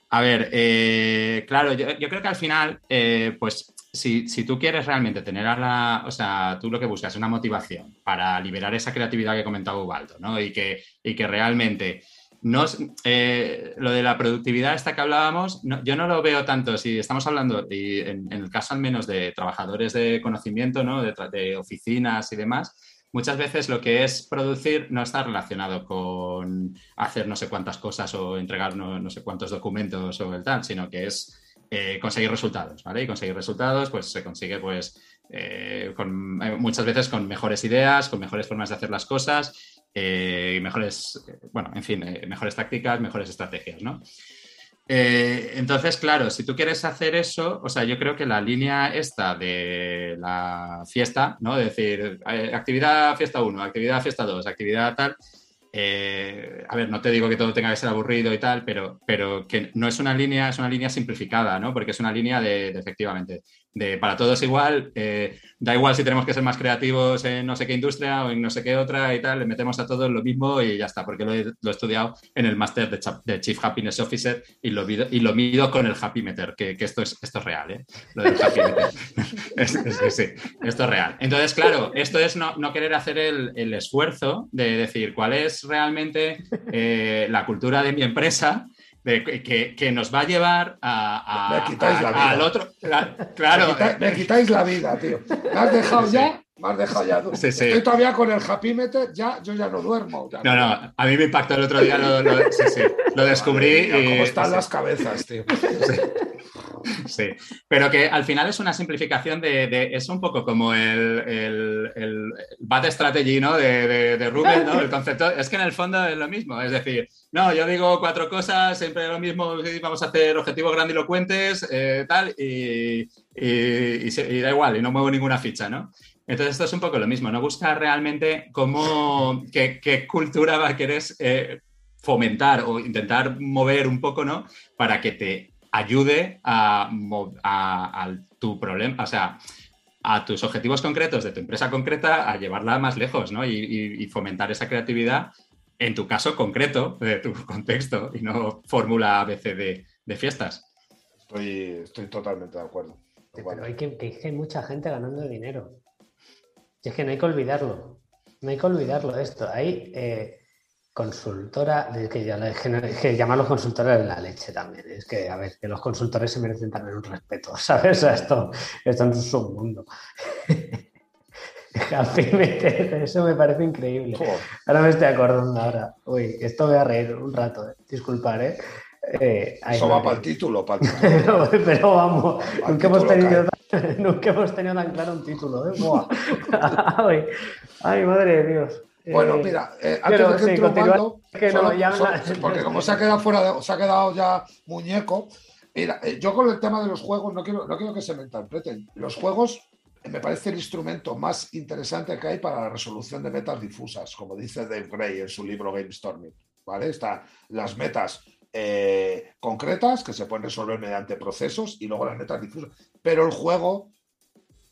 S3: A ver, eh, claro, yo, yo, creo que al final, eh, pues si, si, tú quieres realmente tener a la, o sea, tú lo que buscas es una motivación para liberar esa creatividad que comentaba Ubaldo, ¿no? Y que, y que realmente no, eh, lo de la productividad esta que hablábamos, yo no lo veo tanto, si estamos hablando, y en, el caso al menos de trabajadores de conocimiento, ¿no? de, oficinas y demás, muchas veces lo que es producir no está relacionado con hacer no sé cuántas cosas o entregar no, sé cuántos documentos o el tal, sino que es eh, conseguir resultados, ¿vale? Y conseguir resultados, pues se consigue, pues, eh, muchas veces con mejores ideas, con mejores formas de hacer las cosas eh, mejores, bueno, en fin, eh, mejores tácticas, mejores estrategias, ¿no? Eh, entonces, claro, si tú quieres hacer eso, o sea, yo creo que la línea esta de la fiesta, ¿no? Es decir, actividad fiesta 1, actividad fiesta 2, actividad tal, a ver, no te digo que todo tenga que ser aburrido y tal, pero, pero que no es una línea, es una línea simplificada, ¿no? Porque es una línea de efectivamente, de para todos igual, eh, da igual si tenemos que ser más creativos en no sé qué industria o en no sé qué otra y tal, le metemos a todos lo mismo y ya está, porque lo he, estudiado en el máster de, Chief Happiness Officer y lo, y lo mido con el Happy Meter, que, esto, es, esto es real, ¿eh? Lo del Happy Meter. <laughs> esto es real. Entonces, claro, esto es no, querer hacer el, esfuerzo de decir cuál es realmente eh, la cultura de mi empresa que, nos va a llevar a, al otro. claro.
S2: Me quitáis, la vida, tío. Me has dejado ya. Me has dejado ya. <laughs> Estoy todavía con el happy meter, ya, yo ya no duermo.
S3: no, no, a mí me impactó el otro día, lo, lo descubrí.
S2: ¿Cómo están las cabezas, tío? <laughs>
S3: Sí, pero que al final es una simplificación de, es un poco como el, el, bad strategy, ¿no? De, de, Rubén, ¿no? El concepto, es que en el fondo es lo mismo, es decir, no, yo digo cuatro cosas, siempre lo mismo, vamos a hacer objetivos grandilocuentes, eh, tal, y, y, da igual, y no muevo ninguna ficha, ¿no? Entonces esto es un poco lo mismo, ¿no? Busca realmente cómo, qué, qué cultura va a querer eh, fomentar o intentar mover un poco, ¿no? Para que te ayude a, tu problema, o sea, a tus objetivos concretos de tu empresa concreta a llevarla más lejos, ¿no? Y, fomentar esa creatividad en tu caso concreto de tu <laughs> contexto y no fórmula ABC de, fiestas.
S2: Estoy, estoy totalmente de acuerdo.
S1: pero hay que, que hay mucha gente ganando dinero. Y es que no hay que olvidarlo. No hay que olvidarlo esto. Hay eh, consultora, que, ya, que llamarlos consultores de la leche también. Es que, a ver, que los consultores se merecen también un respeto, <laughs> ¿sabes? esto, esto no es un mundo. <laughs> Eso me parece increíble. Ahora me estoy acordando ahora. Uy, esto voy a reír un rato, eh. disculpar, ¿eh?
S2: Eh Eso va para el título, para el <laughs>
S1: título. pero, vamos, nunca hemos, tenido tan, <laughs> nunca hemos, tenido tan, claro un título. ¿eh? <laughs> ay, madre de Dios.
S2: Bueno, eh, mira, eh, antes de que entre porque como se ha quedado fuera, se ha quedado ya muñeco. Mira, eh, yo con el tema de los juegos no quiero, no quiero que se me interpreten. Los juegos me parece el instrumento más interesante que hay para la resolución de metas difusas, como dice Dave Gray en su libro Gamestorming. ¿Vale? Están las metas concretas que se pueden resolver mediante procesos y luego las metas difusas. Pero el juego,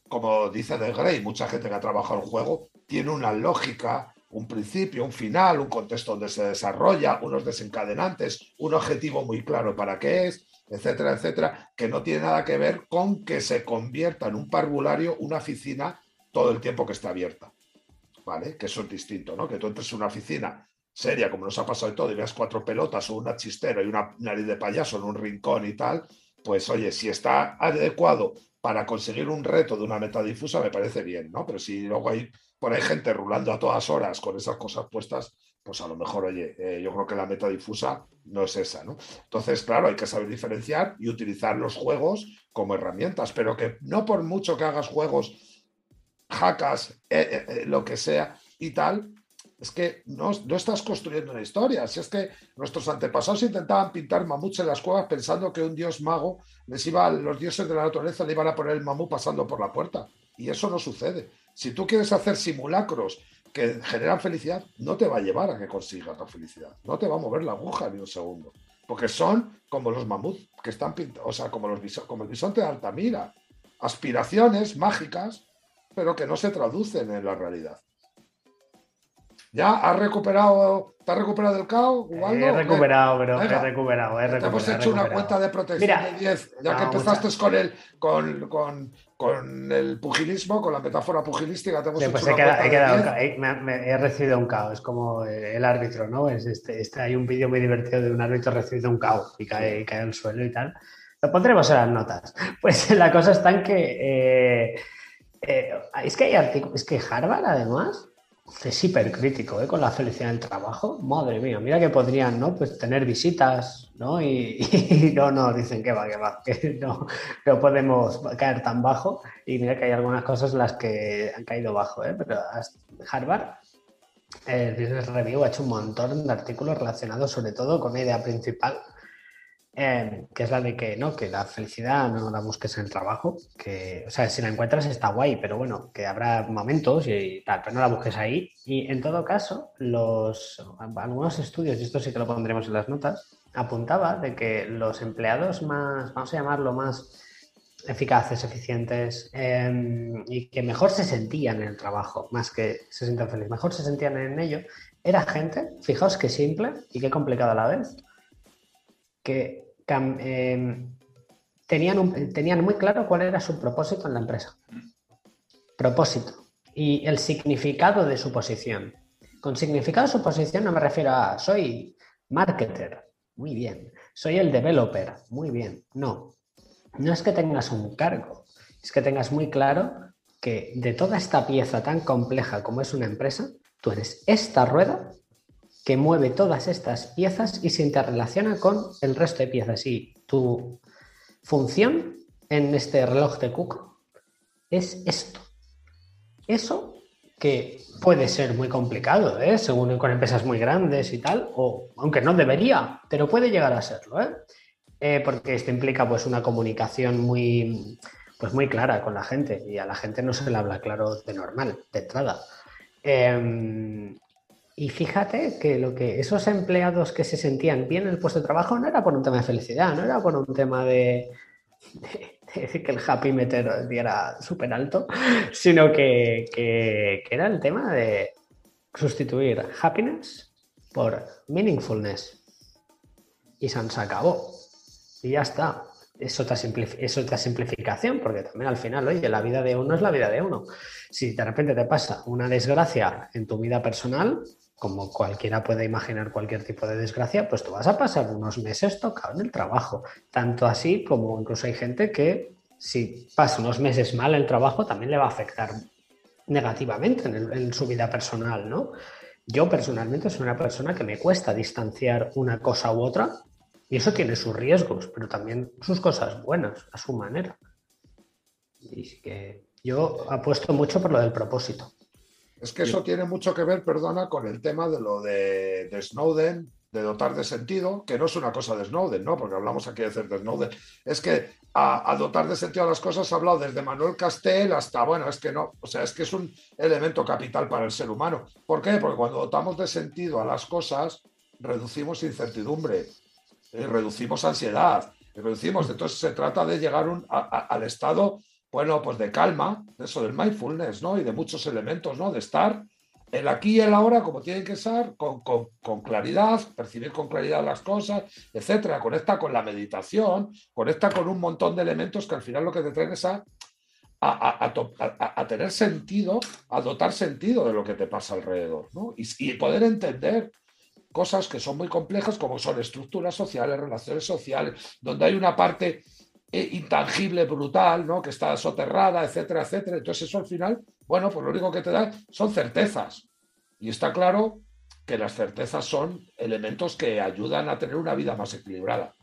S2: como dice Dave Gray, mucha gente que ha trabajado el juego, tiene una lógica un principio, un final, un contexto donde se desarrolla, unos desencadenantes, un objetivo muy claro para qué es, etcétera, etcétera, que no tiene nada que ver con que se convierta en un parvulario una oficina todo el tiempo que está abierta. ¿Vale? Que eso es distinto, ¿no? Que tú entres en una oficina seria, como nos ha pasado de todo, y veas cuatro pelotas o una chistera y una nariz de payaso en un rincón y tal, pues oye, si está adecuado para conseguir un reto de una meta difusa, me parece bien, ¿no? Pero si luego hay por ahí gente rulando a todas horas con esas cosas puestas, pues a lo mejor, oye, eh, yo creo que la meta difusa no es esa, ¿no? Entonces, claro, hay que saber diferenciar y utilizar los juegos como herramientas, pero que no por mucho que hagas juegos, hackers, eh, eh, lo que sea y tal, es que no, estás construyendo una historia. Si es que nuestros antepasados intentaban pintar mamuts en las cuevas pensando que un dios mago les iba, los dioses de la naturaleza le iban a poner el mamut pasando por la puerta. Y eso no sucede. Si tú quieres hacer simulacros que generan felicidad no te va a llevar a que consigas la felicidad. No te va a mover la aguja ni un segundo. Porque son como los mamuts que están pintados, o sea, como, los, como el bisonte de Altamira. Aspiraciones mágicas, pero que no se traducen en la realidad. ¿Ya has recuperado, te has recuperado del caos,
S1: He recuperado, pero he recuperado, he recuperado.
S2: Hemos hecho una cuenta de protección de 10, ya que empezaste con el, con, con, con, el pugilismo, con la metáfora pugilística, te hemos hecho
S1: pues
S2: una
S1: he, quedado, he, quedado, he, me, he, recibido un caos, es como el árbitro, ¿no? Es este, este, hay un vídeo muy divertido de un árbitro recibido un caos y cae, y cae al suelo y tal. Lo pondremos en las notas. <laughs> Pues la cosa está en que... Eh, eh, es que hay artículos, es que Harvard además es hipercrítico ¿eh? con la felicidad del trabajo. Madre mía, mira que podrían ¿no? pues tener visitas, ¿no? <laughs> Y, no, no, dicen que va, que va, que no, no podemos caer tan bajo. Y mira que hay algunas cosas las que han caído bajo, ¿eh? pero Harvard, el Business Review ha hecho un montón de artículos relacionados sobre todo con la idea principal Em, que es la de que no, que la felicidad no la busques en el trabajo, que, o sea, si la encuentras está guay, pero bueno, que habrá momentos y, tal, pero no la busques ahí. Y en todo caso, los, algunos estudios, y esto sí que lo pondremos en las notas, apuntaba de que los empleados más, vamos a llamarlo más eficaces, eficientes em, y que mejor se sentían en el trabajo, más que se sientan felices, mejor se sentían en ello, era gente, fijaos qué simple y qué complicado a la vez, que Em, tenían, tenían muy claro cuál era su propósito en la empresa. Propósito. Y el significado de su posición. Con significado de su posición no me refiero a soy marketer, muy bien. Soy el developer, muy bien. No, no es que tengas un cargo, es que tengas muy claro que de toda esta pieza tan compleja como es una empresa, tú eres esta rueda que mueve todas estas piezas y se interrelaciona con el resto de piezas. Y tu función en este reloj de Cook es esto. Eso que puede ser muy complicado, ¿eh? según con empresas muy grandes y tal, o aunque no debería, pero puede llegar a serlo, ¿eh? Eh, porque esto implica pues una comunicación muy, pues muy clara con la gente y a la gente no se le habla claro de normal, de entrada. Em, y fíjate que lo que esos empleados que se sentían bien en el puesto de trabajo no era por un tema de felicidad, no era por un tema de, decir que el happy meter diera súper alto, sino que, que, era el tema de sustituir happiness por meaningfulness. Y se acabó. Y ya está. Es otra, es otra simplificación, porque también al final, oye, la vida de uno es la vida de uno. Si de repente te pasa una desgracia en tu vida personal, como cualquiera puede imaginar cualquier tipo de desgracia, pues tú vas a pasar unos meses tocado en el trabajo. Tanto así como incluso hay gente que si pasa unos meses mal el trabajo también le va a afectar negativamente en, su vida personal, ¿no? Yo personalmente soy una persona que me cuesta distanciar una cosa u otra y eso tiene sus riesgos, pero también sus cosas buenas a su manera. Y que yo apuesto mucho por lo del propósito.
S2: Es que eso tiene mucho que ver, perdona, con el tema de lo de, Snowden, de dotar de sentido, que no es una cosa de Snowden, ¿no? Porque hablamos aquí de hacer de Snowden. Es que a, dotar de sentido a las cosas ha hablado desde Manuel Castel hasta, bueno, es que no, o sea, es que es un elemento capital para el ser humano. ¿Por qué? Porque cuando dotamos de sentido a las cosas, reducimos incertidumbre, y reducimos ansiedad, reducimos. Entonces se trata de llegar al estado bueno, pues de calma, eso del mindfulness, ¿no? Y de muchos elementos, ¿no? De estar el aquí y el ahora como tienen que ser, con, claridad, percibir con claridad las cosas, etcétera. Conecta con la meditación, conecta con un montón de elementos que al final lo que te traen es a, a, tener sentido, a dotar sentido de lo que te pasa alrededor, ¿no? Y poder entender cosas que son muy complejas como son estructuras sociales, relaciones sociales, donde hay una parte eh, intangible, brutal, ¿no? que está soterrada, etcétera, etcétera. Entonces eso al final, bueno, pues lo único que te da son certezas. Y está claro que las certezas son elementos que ayudan a tener una vida más equilibrada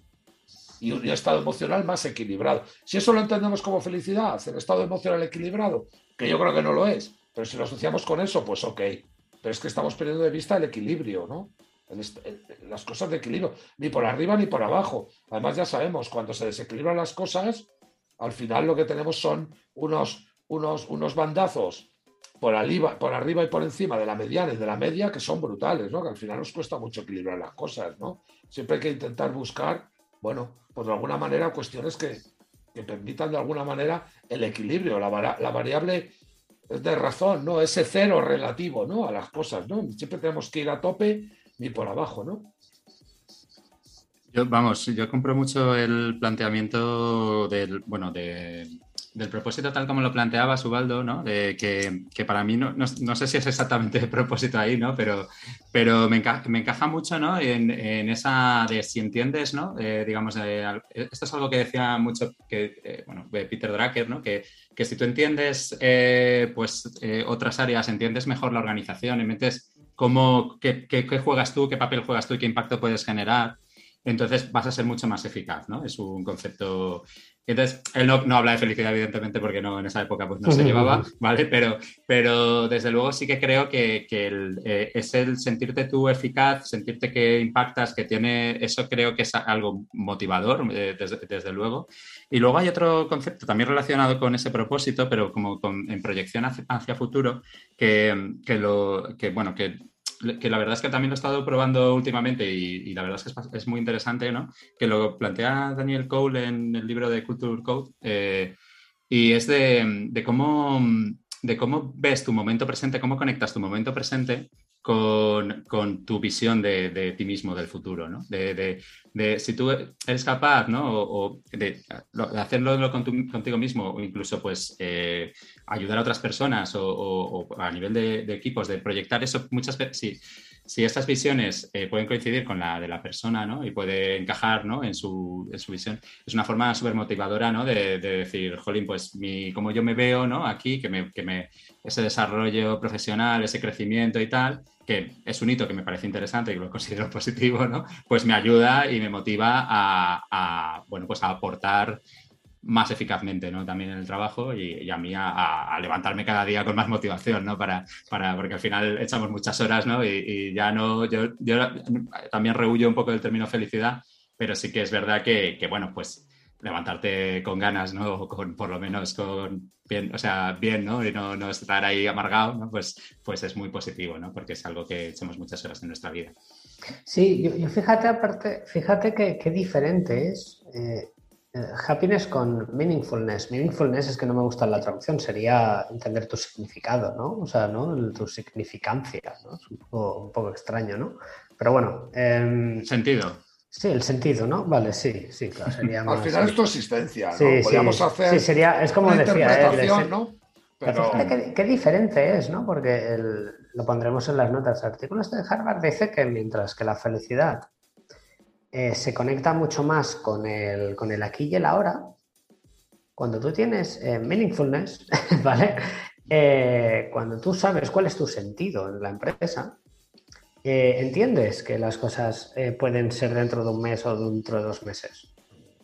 S2: y un estado emocional más equilibrado. Si eso lo entendemos como felicidad, el estado emocional equilibrado, que yo creo que no lo es, pero si lo asociamos con eso, pues ok. Pero es que estamos perdiendo de vista el equilibrio, ¿no? Las cosas de equilibrio, ni por arriba ni por abajo. Además, ya sabemos, cuando se desequilibran las cosas, al final lo que tenemos son unos, unos, unos bandazos por arriba, por arriba y por encima de la mediana y de la media que son brutales, ¿no? Que al final nos cuesta mucho equilibrar las cosas, ¿no? Siempre hay que intentar buscar, bueno, pues de alguna manera cuestiones que, permitan de alguna manera el equilibrio, la, la variable de razón, ¿no? Ese cero relativo, ¿no? A las cosas, ¿no? Siempre tenemos que ir a tope ni por abajo, ¿no?
S3: Yo, vamos, yo compro mucho el planteamiento del, bueno, de, del propósito tal como lo planteaba Subaldo, ¿no? De que, que, para mí, no, no, sé si es exactamente el propósito ahí, ¿no? Pero, pero me, encaja mucho, ¿no? En, esa de si entiendes, ¿no? digamos, esto es algo que decía mucho que, eh, bueno, Peter Drucker, ¿no? Que, que si tú entiendes, eh, pues, eh, otras áreas, entiendes mejor la organización, metes cómo, qué, qué, qué juegas tú, qué papel juegas tú y qué impacto puedes generar, entonces vas a ser mucho más eficaz, ¿no? Es un concepto entonces, él no, habla de felicidad, evidentemente, porque no, en esa época pues, no se llevaba, ¿vale? Pero, pero desde luego sí que creo que, eh, es el sentirte tú eficaz, sentirte que impactas, que tiene, eso creo que es algo motivador, eh, desde, luego. Y luego hay otro concepto también relacionado con ese propósito, pero como en proyección hacia, futuro, que, que, lo, que, bueno, que que la verdad es que también lo he estado probando últimamente y, la verdad es que es, muy interesante, ¿no? Que lo plantea Daniel Cole en el libro de Culture Code eh, y es de, cómo, de cómo ves tu momento presente, cómo conectas tu momento presente con, tu visión de, ti mismo del futuro, ¿no? De, si tú eres capaz, ¿no? O, de, hacerlo contigo mismo o incluso, pues, eh, ayudar a otras personas o, a nivel de, equipos, de proyectar eso muchas veces, sí si estas visiones eh, pueden coincidir con la de la persona ¿no? y puede encajar ¿no? en, su, en, su, visión, es una forma súper motivadora ¿no? de, decir, jolín, pues mi, como yo me veo ¿no? aquí, que, me, que me, ese desarrollo profesional, ese crecimiento y tal, que es un hito que me parece interesante y lo considero <laughs> positivo, ¿no? pues me ayuda y me motiva a, a bueno, pues a aportar más eficazmente ¿no? también en el trabajo y, a mí a, levantarme cada día con más motivación, ¿no? Para, para, porque al final echamos muchas horas ¿no? y, ya no, yo, yo, también rehuyo un poco del término felicidad, pero sí que es verdad que, que, bueno, pues levantarte con ganas, ¿no? con, por lo menos con bien, o sea, bien, ¿no? Y no, no estar ahí amargado. Pues, pues es muy positivo, ¿no? Porque es algo que echamos muchas horas en nuestra vida.
S1: Sí, yo, fíjate aparte, fíjate que, qué diferente es eh, happiness con meaningfulness. Meaningfulness es que no me gusta la traducción, sería entender tu significado, ¿no? O sea, ¿no? Tu significancia, ¿no? Es un poco, extraño, ¿no? Pero bueno. Em,
S3: sentido.
S1: Sí, el sentido, ¿no? Vale, sí, sí, claro, sería
S2: Al final es tu existencia, ¿no? Sí, Podríamos
S1: sí,
S2: hacer
S1: sí, sería, es como decía,
S2: él, ¿no?
S1: Pero... Qué, qué, diferente es, ¿no? Porque lo pondremos en las notas. El artículo este de Harvard dice que mientras que la felicidad eh, se conecta mucho más con el, con el aquí y el ahora. Cuando tú tienes eh, meaningfulness, <laughs> ¿vale? Eh, cuando tú sabes cuál es tu sentido en la empresa, entiendes que las cosas pueden ser dentro de un mes o dentro de dos meses.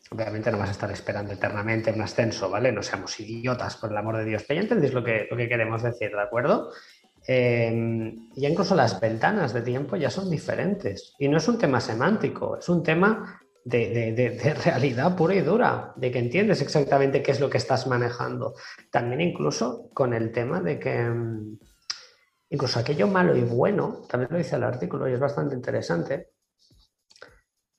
S1: Obviamente no vas a estar esperando eternamente un ascenso, ¿vale? No seamos idiotas, por el amor de Dios. Pero ya entendéis lo que, lo que queremos decir, ¿de acuerdo? Eh, ya incluso las ventanas de tiempo ya son diferentes. Y no es un tema semántico, es un tema de, <laughs> realidad pura y dura, de que entiendes exactamente qué es lo que estás manejando. También incluso con el tema de que mm, incluso aquello malo y bueno, también lo dice el artículo y es bastante interesante,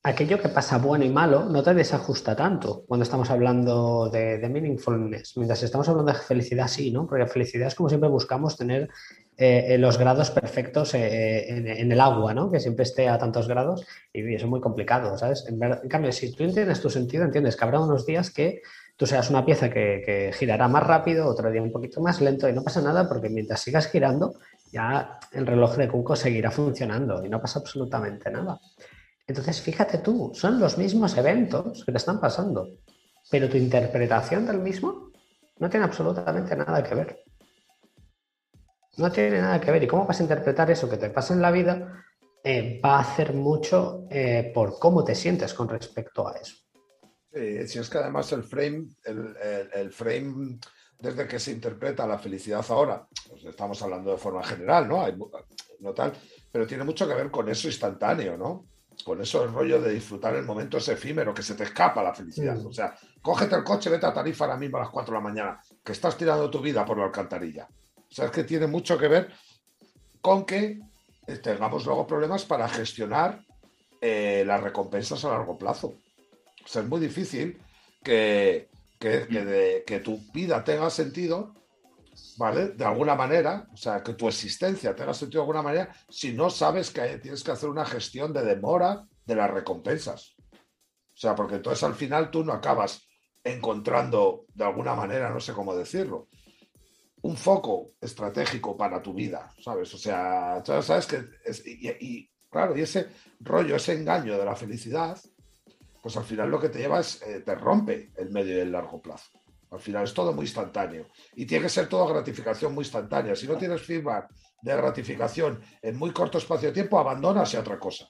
S1: aquello que pasa bueno y malo no te desajusta tanto cuando estamos hablando de, de, meaningfulness. Mientras estamos hablando de felicidad, sí, ¿no? Porque felicidad es como siempre buscamos tener eh, los grados perfectos eh, en, el agua, ¿no? Que siempre esté a tantos grados y eso es muy complicado, ¿sabes? En, cambio, si tú entiendes tu sentido, entiendes que habrá unos días que tú seas una pieza que, que girará más rápido, otro día un poquito más lento y no pasa nada porque mientras sigas girando, ya el reloj de Kunko seguirá funcionando y no pasa absolutamente nada. Entonces, fíjate tú, son los mismos eventos que te están pasando, pero tu interpretación del mismo no tiene absolutamente nada que ver. No tiene nada que ver. ¿Y cómo vas a interpretar eso que te pasa en la vida? Eh, va a hacer mucho eh, por cómo te sientes con respecto a eso.
S2: Sí, si es que además el frame, el, frame desde que se interpreta la felicidad ahora, pues estamos hablando de forma general, ¿no? No tal, pero tiene mucho que ver con eso instantáneo, ¿no? Con eso el rollo de disfrutar el momento ese efímero, que se te escapa la felicidad. O sea, cógete el coche, vete a Tarifa ahora mismo a las 4 de la mañana, que estás tirando tu vida por la alcantarilla. O sea, es que tiene mucho que ver con que tengamos luego problemas para gestionar eh, las recompensas a largo plazo. O sea, es muy difícil que, que, tu vida tenga sentido, De alguna manera, o sea, que tu existencia tenga sentido de alguna manera, si no sabes que tienes que hacer una gestión de demora de las recompensas. O sea, porque entonces al final tú no acabas encontrando de alguna manera, no sé cómo decirlo, un foco estratégico para tu vida, ¿sabes? O sea, sabes que, y, claro, y ese rollo, ese engaño de la felicidad, pues al final lo que te lleva es, eh, te rompe el medio y el largo plazo. Al final es todo muy instantáneo. Y tiene que ser todo gratificación muy instantánea. Si no tienes feedback de gratificación en muy corto espacio de tiempo, abandonas y otra cosa.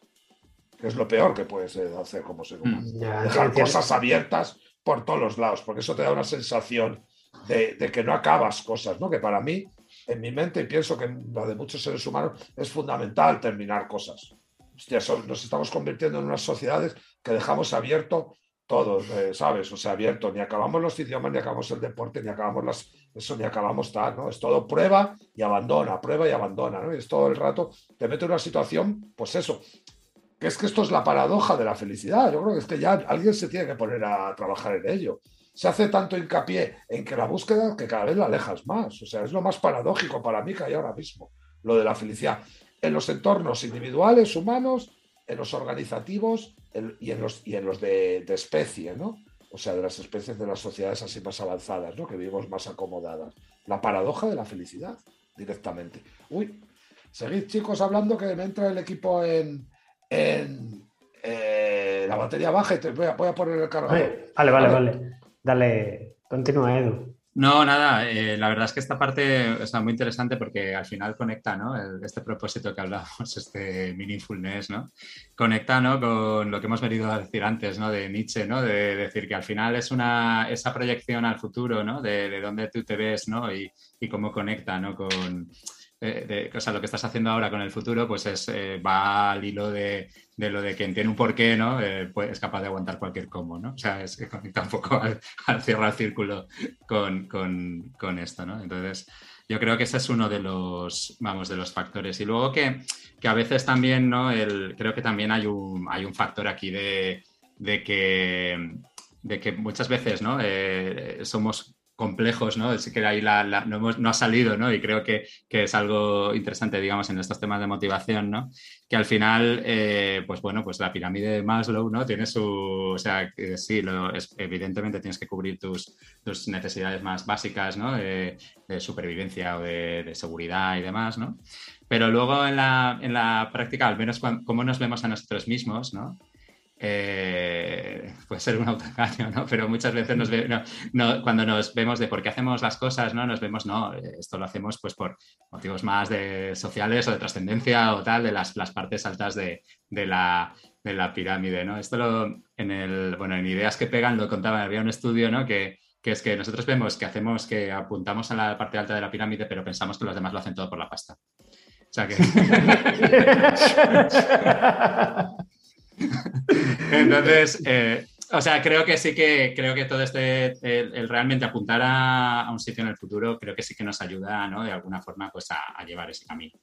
S2: Que es lo peor que puedes eh, hacer como ser humano. Mm, Dejar cosas abiertas por todos los lados, porque eso te da una sensación de, que no acabas cosas, ¿no? Que para mí, en mi mente, y pienso que en la de muchos seres humanos, es fundamental terminar cosas. Hostia, nos estamos convirtiendo en unas sociedades que dejamos abierto todo, eh, ¿sabes? O sea, abierto, ni acabamos los idiomas, ni acabamos el deporte, ni acabamos las, eso, ni acabamos tal, ¿no? Es todo prueba y abandona, prueba y abandona, ¿no? Y es todo el rato, te mete en una situación, pues eso, que es que esto es la paradoja de la felicidad. Yo creo que es que ya alguien se tiene que poner a trabajar en ello se hace tanto hincapié en que la búsqueda que cada vez la alejas más. O sea, es lo más paradójico para mí que hay ahora mismo, lo de la felicidad. En los entornos individuales, humanos, en los organizativos y en los, y en los de, especie, ¿no? O sea, de las especies de las sociedades así más avanzadas, ¿no? Que vivimos más acomodadas. La paradoja de la felicidad, directamente. Uy, seguid chicos hablando que me entra el equipo en, en eh, la batería baja y te voy a, voy a poner el cargador.
S1: vale, vale. vale. Dale, continúa, Edu.
S3: No, nada, eh, la verdad es que esta parte es muy interesante porque al final conecta, ¿no? este propósito que hablábamos, este meaningfulness, ¿no? Conecta, ¿no? Con lo que hemos venido a decir antes, ¿no? De Nietzsche, ¿no? De decir que al final es una, esa proyección al futuro, ¿no? De, de dónde tú te ves, ¿no? Y, y cómo conecta, ¿no? Con, de, o sea, lo que estás haciendo ahora con el futuro, pues es, eh, va al hilo de, lo de quien tiene un porqué, ¿no? Eh, pues es capaz de aguantar cualquier cómo, ¿no? O sea, es que <laughs> conecta un poco al, el círculo con, esto, ¿no? Entonces, yo creo que ese es uno de los, vamos, de los factores. Y luego que, a veces también, ¿no? El, creo que también hay un, hay un factor aquí de, que de que muchas veces ¿no? Eh, somos complejos, ¿no? Es que ahí la, no, ha salido, ¿no? Y creo que, es algo interesante, digamos, en estos temas de motivación, ¿no? Que al final, eh, pues bueno, pues la pirámide de Maslow, ¿no? Tiene su, o sea, que sí, es, evidentemente tienes que cubrir tus, tus necesidades más básicas, ¿no? De, supervivencia o de, seguridad y demás, ¿no? Pero luego en la, en la práctica, al menos cómo nos vemos a nosotros mismos, ¿no? Eh, puede ser un autoengaño, ¿no? Pero muchas veces cuando nos vemos de por qué hacemos las cosas, ¿no? Nos vemos, no, esto lo hacemos pues por motivos más de sociales o de trascendencia o tal, de las, las partes altas de, la, de, la, pirámide, ¿no? Esto lo, en el, bueno, en Ideas que pegan lo contaba, había un estudio, ¿no? Que, que es que nosotros vemos que hacemos, que apuntamos a la parte alta de la pirámide, pero pensamos que los demás lo hacen todo por la pasta. O sea que... <laughs> Entonces, eh, o sea, creo que sí que, creo que todo este, el, realmente apuntar a, un sitio en el futuro, creo que sí que nos ayuda, ¿no? De alguna forma, pues a, llevar ese camino.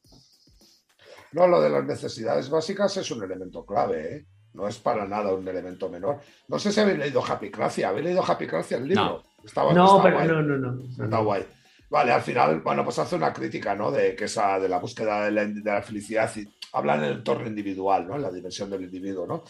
S2: No, lo de las necesidades básicas es un elemento clave, ¿eh? No es para nada un elemento menor. No sé si habéis leído Happy Cracia. ¿Habéis leído Happy Cracia el libro?
S1: No, no, pero no, no, no.
S2: Está guay. Vale, al final, bueno, pues hace una crítica, ¿no? De que esa, de la búsqueda de la, de la felicidad y hablan en el entorno individual, ¿no? En la dimensión del individuo, ¿no?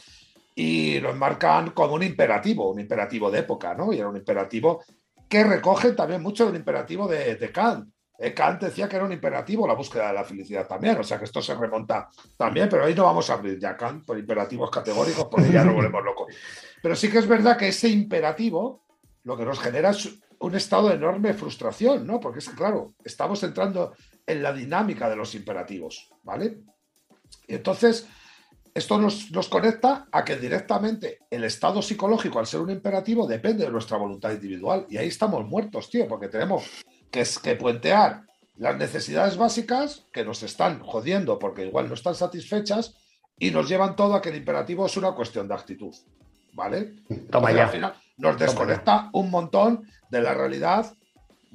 S2: Y lo enmarcan como un imperativo, un imperativo de época, ¿no? Y era un imperativo que recoge también mucho del imperativo de, Kant. Eh, Kant decía que era un imperativo la búsqueda de la felicidad también, o sea que esto se remonta también, pero ahí no vamos a abrir ya Kant por imperativos categóricos porque ya lo volvemos locos. Pero sí que es verdad que ese imperativo lo que nos genera es un estado de enorme frustración, ¿no? Porque es que, claro, estamos entrando en la dinámica de los imperativos, ¿vale? Y entonces, esto nos, conecta a que directamente el estado psicológico, al ser un imperativo, depende de nuestra voluntad individual. Y ahí estamos muertos, tío, porque tenemos que, que puentear las necesidades básicas que nos están jodiendo porque igual no están satisfechas y nos llevan todo a que el imperativo es una cuestión de actitud. ¿Vale?
S1: Toma ya.
S2: Al final nos desconecta un montón de la realidad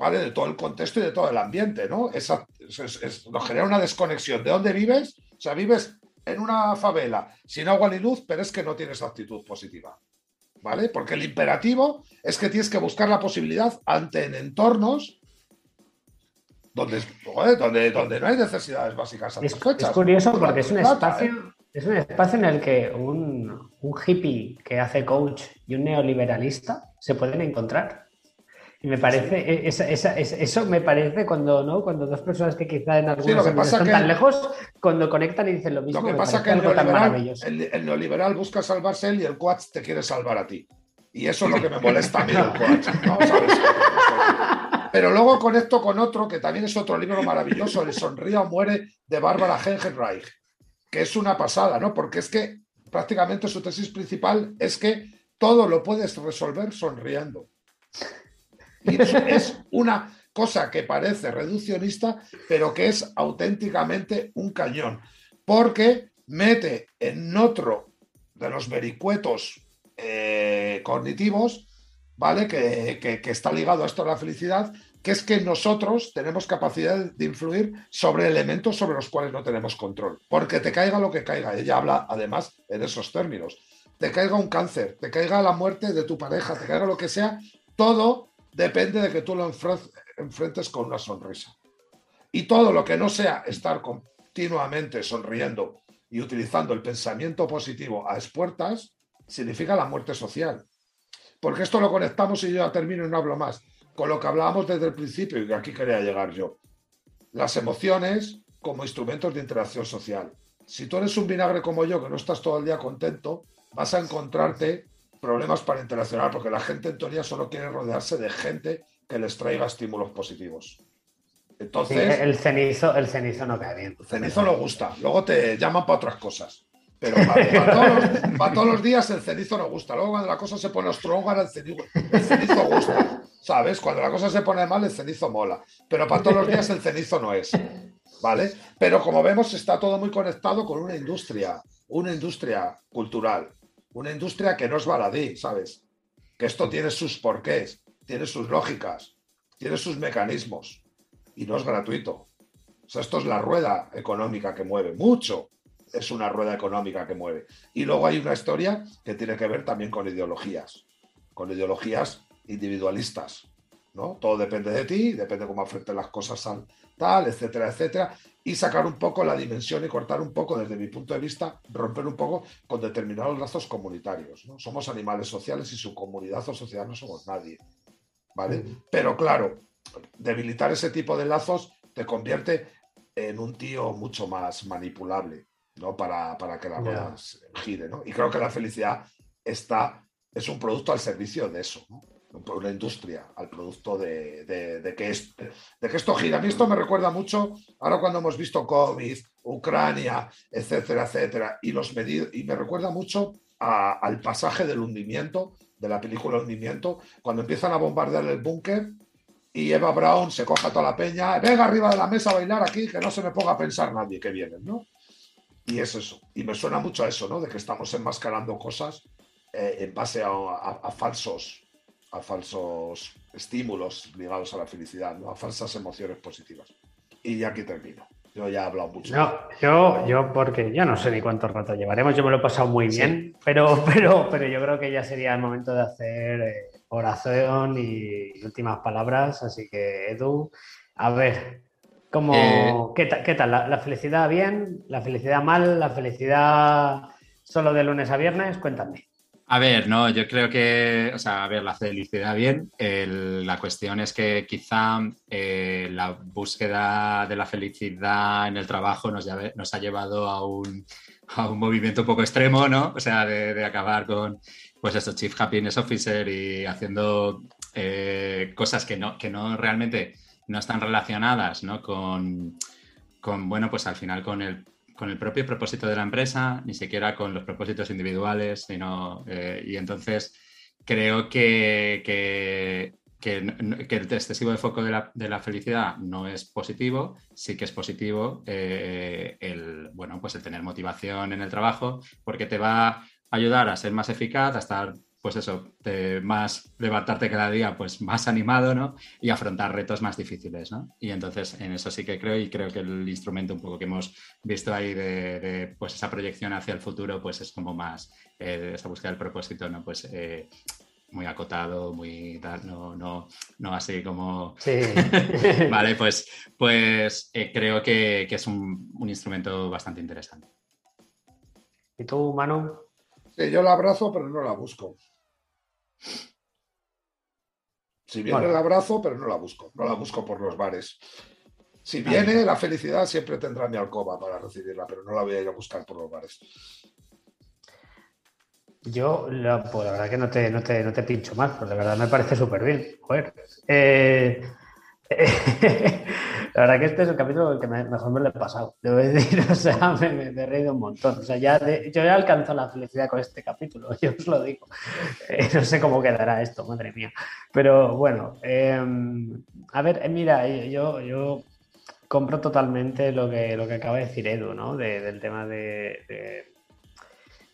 S2: ¿vale? De todo el contexto y de todo el ambiente, ¿no? Esa, nos genera una desconexión. ¿De dónde vives? O sea, vives en una favela sin agua ni luz, pero es que no tienes actitud positiva. ¿Vale? Porque el imperativo es que tienes que buscar la posibilidad ante en entornos donde, donde, donde no hay necesidades básicas
S1: Es, es curioso porque es un espacio, ¿eh? es un espacio en el que un, un hippie que hace coach y un neoliberalista se pueden encontrar. Y me parece, e, eso me parece cuando, ¿no? Cuando dos personas que quizá en algunos sí, están tan lejos, cuando conectan y dicen lo mismo.
S2: Lo que pasa es que el neoliberal, el, neoliberal, busca salvarse él y el coach te quiere salvar a ti. Y eso es lo que me molesta a mí del coach. Pero luego conecto con otro, que también es otro libro maravilloso, El sonría o muere, de Bárbara Hengenreich, que es una pasada, ¿no? Porque es que prácticamente su tesis principal es que todo lo puedes resolver sonriendo. Y es una cosa que parece reduccionista, pero que es auténticamente un cañón, porque mete en otro de los vericuetos eh, cognitivos, ¿vale? Que, que, está ligado a esto de la felicidad, que es que nosotros tenemos capacidad de influir sobre elementos sobre los cuales no tenemos control, porque te caiga lo que caiga. Ella habla además en esos términos. Te caiga un cáncer, te caiga la muerte de tu pareja, te caiga lo que sea, todo depende de que tú lo enfrentes con una sonrisa. Y todo lo que no sea estar continuamente sonriendo y utilizando el pensamiento positivo a expuertas, significa la muerte social. Porque esto lo conectamos y yo ya termino y no hablo más, con lo que hablábamos desde el principio y que aquí quería llegar yo. Las emociones como instrumentos de interacción social. Si tú eres un vinagre como yo, que no estás todo el día contento, vas a encontrarte problemas para interaccionar, porque la gente en teoría solo quiere rodearse de gente que les traiga estímulos positivos. Entonces.
S1: el, cenizo, el cenizo no cae bien.
S2: El cenizo no gusta. Luego te llaman para otras cosas. Pero para, todos los, días el cenizo no gusta. Luego cuando la cosa se pone ostrógana, el cenizo, el cenizo gusta. ¿Sabes? Cuando la cosa se pone mal, el cenizo mola. Pero para todos los días el cenizo no es. ¿Vale? Pero como vemos, está todo muy conectado con una industria, una industria cultural, una industria que no es baladí, ¿sabes? Que esto tiene sus porqués, tiene sus lógicas, tiene sus mecanismos y no es gratuito. O sea, esto es la rueda económica que mueve, mucho es una rueda económica que mueve. Y luego hay una historia que tiene que ver también con ideologías, con ideologías individualistas, ¿no? Todo depende de ti, depende cómo afecten las cosas al tal, etcétera, etcétera y sacar un poco la dimensión y cortar un poco, desde mi punto de vista, romper un poco con determinados lazos comunitarios. ¿no? Somos animales sociales y su comunidad o sociedad no somos nadie. ¿Vale? Pero claro, debilitar ese tipo de lazos te convierte en un tío mucho más manipulable, ¿no? Para, para que la rueda gire, ¿no? Y creo que la felicidad está, es un producto al servicio de eso, ¿no? Una industria, al producto de, que de que esto gira. A mí esto me recuerda mucho, ahora cuando hemos visto COVID, Ucrania, etcétera, etcétera, y, los y me recuerda mucho al pasaje del hundimiento, de la película Hundimiento, cuando empiezan a bombardear el búnker y Eva Brown se coja toda la peña, venga arriba de la mesa a bailar aquí, que no se me ponga a pensar nadie que vienen, ¿no? Y es eso. Y me suena mucho a eso, ¿no? De que estamos enmascarando cosas eh, en base a falsos a falsos estímulos ligados a la felicidad, ¿no? a falsas emociones positivas. Y ya aquí termino. Yo ya he hablado mucho.
S1: No, yo, yo porque ya no sé ni cuánto rato llevaremos, yo me lo he pasado muy bien, pero, <laughs> pero, pero yo creo que ya sería el momento de hacer eh, oración y últimas palabras, así que Edu, a ver, ¿cómo, eh, ¿qué, ¿qué, tal? ¿La, felicidad bien? ¿La felicidad mal? ¿La felicidad solo de lunes a viernes? Cuéntame.
S3: A ver, no, yo creo que, o sea, a ver, la felicidad bien. la cuestión es que quizá eh, la búsqueda de la felicidad en el trabajo nos, nos ha llevado a un, a un, movimiento un poco extremo, ¿no? O sea, de, acabar con, pues eso, Chief Happiness Officer y haciendo eh, cosas que no, que no realmente no están relacionadas, ¿no? Con, con, bueno, pues al final con el con el propio propósito de la empresa, ni siquiera con los propósitos individuales, sino, eh, y entonces creo que, que, el excesivo foco de la, de la, felicidad no es positivo, sí que es positivo eh, el, bueno, pues el tener motivación en el trabajo, porque te va a ayudar a ser más eficaz, a estar pues eso, más levantarte cada día pues más animado, ¿no? Y afrontar retos más difíciles, ¿no? Y entonces en eso sí que creo y creo que el instrumento un poco que hemos visto ahí de, pues esa proyección hacia el futuro pues es como más eh, esa búsqueda del propósito, ¿no? Pues eh, muy acotado, muy no, no, no así como.
S1: Sí. <laughs>
S3: vale, pues, pues eh, creo que, es un, instrumento bastante interesante.
S1: ¿Y tú, Manu?
S2: Sí, yo la abrazo, pero no la busco. Si viene el abrazo, pero no la busco. No la busco por los bares. Si viene, la felicidad siempre tendrá mi alcoba para recibirla, pero no la voy a ir a buscar por los bares.
S1: Yo, la, pues la verdad que no te, no te, no te pincho más, pues de verdad me parece súper bien. Joder. Eh, <laughs> la verdad que este es el capítulo que mejor me lo he pasado, debo decir, <laughs> o sea, me, he reído un montón. O sea, ya yo ya alcanzo la felicidad con este capítulo, <laughs> yo os lo digo. Eh, no sé cómo quedará esto, madre mía. Pero bueno, em, a ver, eh, mira, yo, yo compro totalmente lo que, lo que acaba de decir Edu, ¿no? del tema de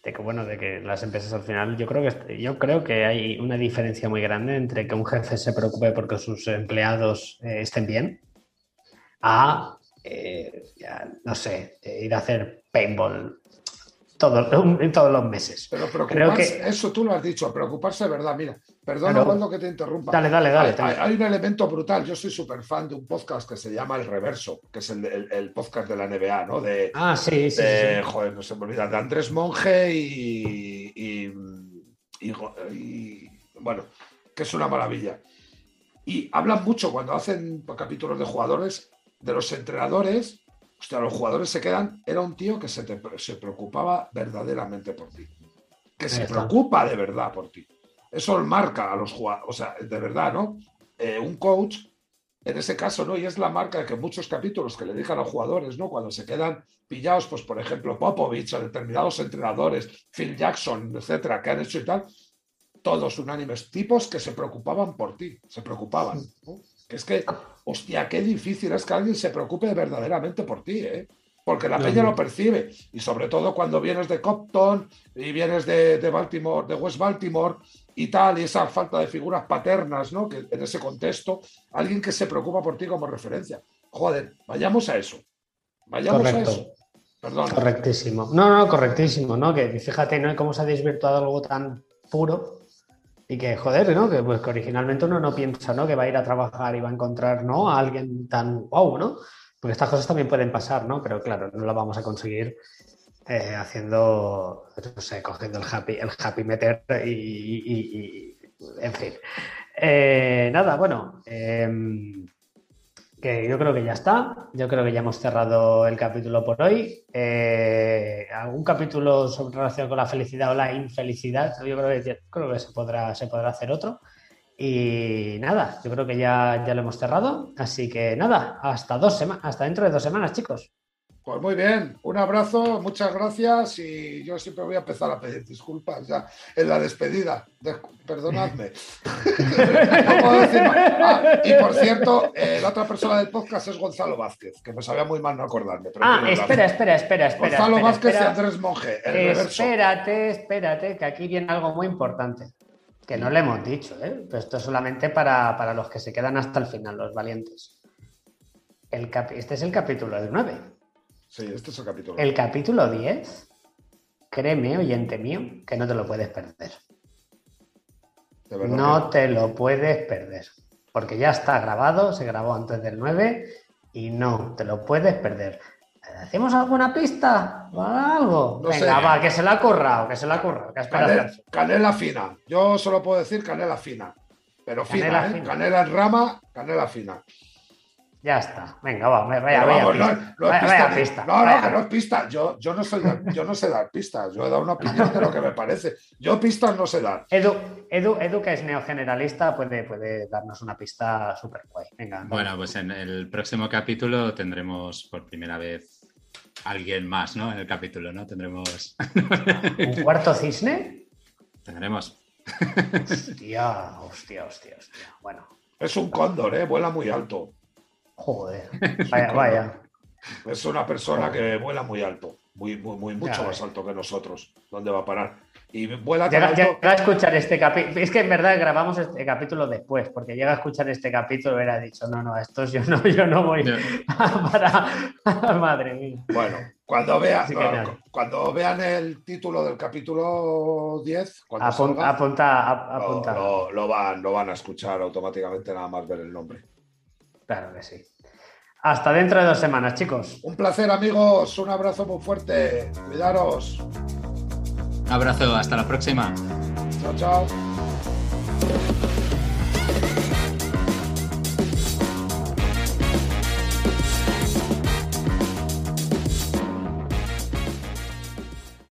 S1: de que bueno, de que las empresas al final, yo creo que yo creo que hay una diferencia muy grande entre que un jefe se preocupe porque sus empleados eh, estén bien, a eh, no sé, ir a hacer paintball en todos los meses.
S2: Pero preocuparse, eso tú lo has dicho, preocuparse de verdad. Mira, perdona cuando que te interrumpa.
S1: Dale, dale, dale.
S2: Hay, un elemento brutal. Yo soy súper fan de un podcast que se llama El Reverso, que es el, podcast de la NBA, ¿no? De,
S1: ah, sí, sí,
S2: Joder, no se me olvida, de Andrés Monge y, y, y, bueno, que es una maravilla. Y hablan mucho cuando hacen capítulos de jugadores, de los entrenadores Hostia, los jugadores se quedan. Era un tío que se, se preocupaba verdaderamente por ti. Que se preocupa de verdad por ti. Eso marca a los jugadores. O sea, de verdad, ¿no? Eh, un coach, en ese caso, ¿no? Y es la marca de que muchos capítulos que le dejan a los jugadores, ¿no? Cuando se quedan pillados, pues por ejemplo, Popovich o determinados entrenadores, Phil Jackson, etcétera, que han hecho y tal, todos unánimes, tipos que se preocupaban por ti, se preocupaban. ¿no? Que es que, hostia, qué difícil es que alguien se preocupe verdaderamente por ti, ¿eh? Porque la peña lo percibe. Y sobre todo cuando vienes de Compton y vienes de, Baltimore, de West Baltimore y tal, y esa falta de figuras paternas, ¿no? Que en ese contexto, alguien que se preocupa por ti como referencia. Joder, vayamos a eso. Vayamos a eso. Perdón.
S1: Correctísimo. No, no, correctísimo, ¿no? Que fíjate, ¿no? Cómo se ha desvirtuado algo tan puro y que, joder, ¿no? Que, pues, que originalmente uno no piensa, ¿no? Que va a ir a trabajar y va a encontrar, ¿no? A alguien tan wow, ¿no? Porque estas cosas también pueden pasar, ¿no? Pero claro, no lo vamos a conseguir eh, haciendo, no sé, cogiendo el happy, el happy meter y, en fin. Eh, nada, bueno, em, que yo creo que ya está. Yo creo que ya hemos cerrado el capítulo por hoy. Eh, ¿Algún capítulo sobre relación con la felicidad o la infelicidad? Yo creo que, creo que se, podrá, se podrá hacer otro. Y nada, yo creo que ya, ya lo hemos cerrado. Así que nada, hasta, dos semanas, hasta dentro de dos semanas, chicos.
S2: Pues muy bien, un abrazo, muchas gracias y yo siempre voy a empezar a pedir disculpas ya en la despedida. perdonadme. <laughs> no puedo decir ah, y por cierto, eh, la otra persona del podcast es Gonzalo Vázquez, que me sabía muy mal no acordarme.
S1: ah, espera, espera, espera, espera.
S2: Gonzalo Vázquez y Andrés Monge.
S1: espérate, espérate, que aquí viene algo muy importante. Que no le hemos dicho, ¿eh? Pero esto es solamente para, para los que se quedan hasta el final, los valientes. El este es el capítulo del 9.
S2: Sí, este es el capítulo.
S1: El capítulo 10, créeme, oyente mío, que no te lo puedes perder. No te lo puedes perder. Porque ya está grabado, se grabó antes del 9 y no te lo puedes perder. ¿Hacemos alguna pista? ¿Algo? Venga, va, que se la ha currado, que se la ha currado.
S2: canela fina. Yo solo puedo decir canela fina. Pero fina, canela, ¿eh? canela en rama, canela fina.
S1: Ya está. Venga, va, vaya, vaya, vaya,
S2: pista. No, no, que no es pista. Yo, yo, no soy, yo no sé dar pistas. Yo he dado una opinión de lo que me parece. Yo pistas no sé dar.
S1: Edu, Edu, Edu que es neogeneralista, puede, puede darnos una pista súper guay. Venga.
S3: Bueno, pues en el próximo capítulo tendremos por primera vez alguien más, ¿no? En el capítulo, ¿no? Tendremos.
S1: ¿Un cuarto cisne?
S3: Tendremos.
S1: Hostia, hostia, hostia, hostia. Bueno.
S2: Es un cóndor, ¿eh? Vuela muy alto.
S1: Joder, <laughs> vaya, vaya.
S2: Es una persona que vuela muy alto, muy, muy, muy mucho más alto que nosotros. ¿Dónde va a parar? Y vuela
S1: Llega,
S2: tan alto-
S1: llega a escuchar este capítulo. Es que en verdad grabamos este capítulo después, porque llega a escuchar este capítulo y hubiera dicho, no, no, a estos yo no, yo no voy
S3: Ya. <laughs>
S1: para. <laughs> Madre mía.
S2: Bueno, cuando, vea,
S1: Así que
S2: no,
S1: nada.
S2: cuando vean el título del capítulo 10, cuando
S1: Apun-
S2: salga,
S1: apunta, ap-
S2: lo,
S1: apunta.
S2: lo- lo van, lo van a escuchar automáticamente nada más ver el nombre.
S1: Claro que sí. Hasta dentro de dos semanas, chicos.
S2: Un placer, amigos. Un abrazo muy fuerte. Cuidaros.
S3: Un abrazo, hasta la próxima.
S2: Chao, chao.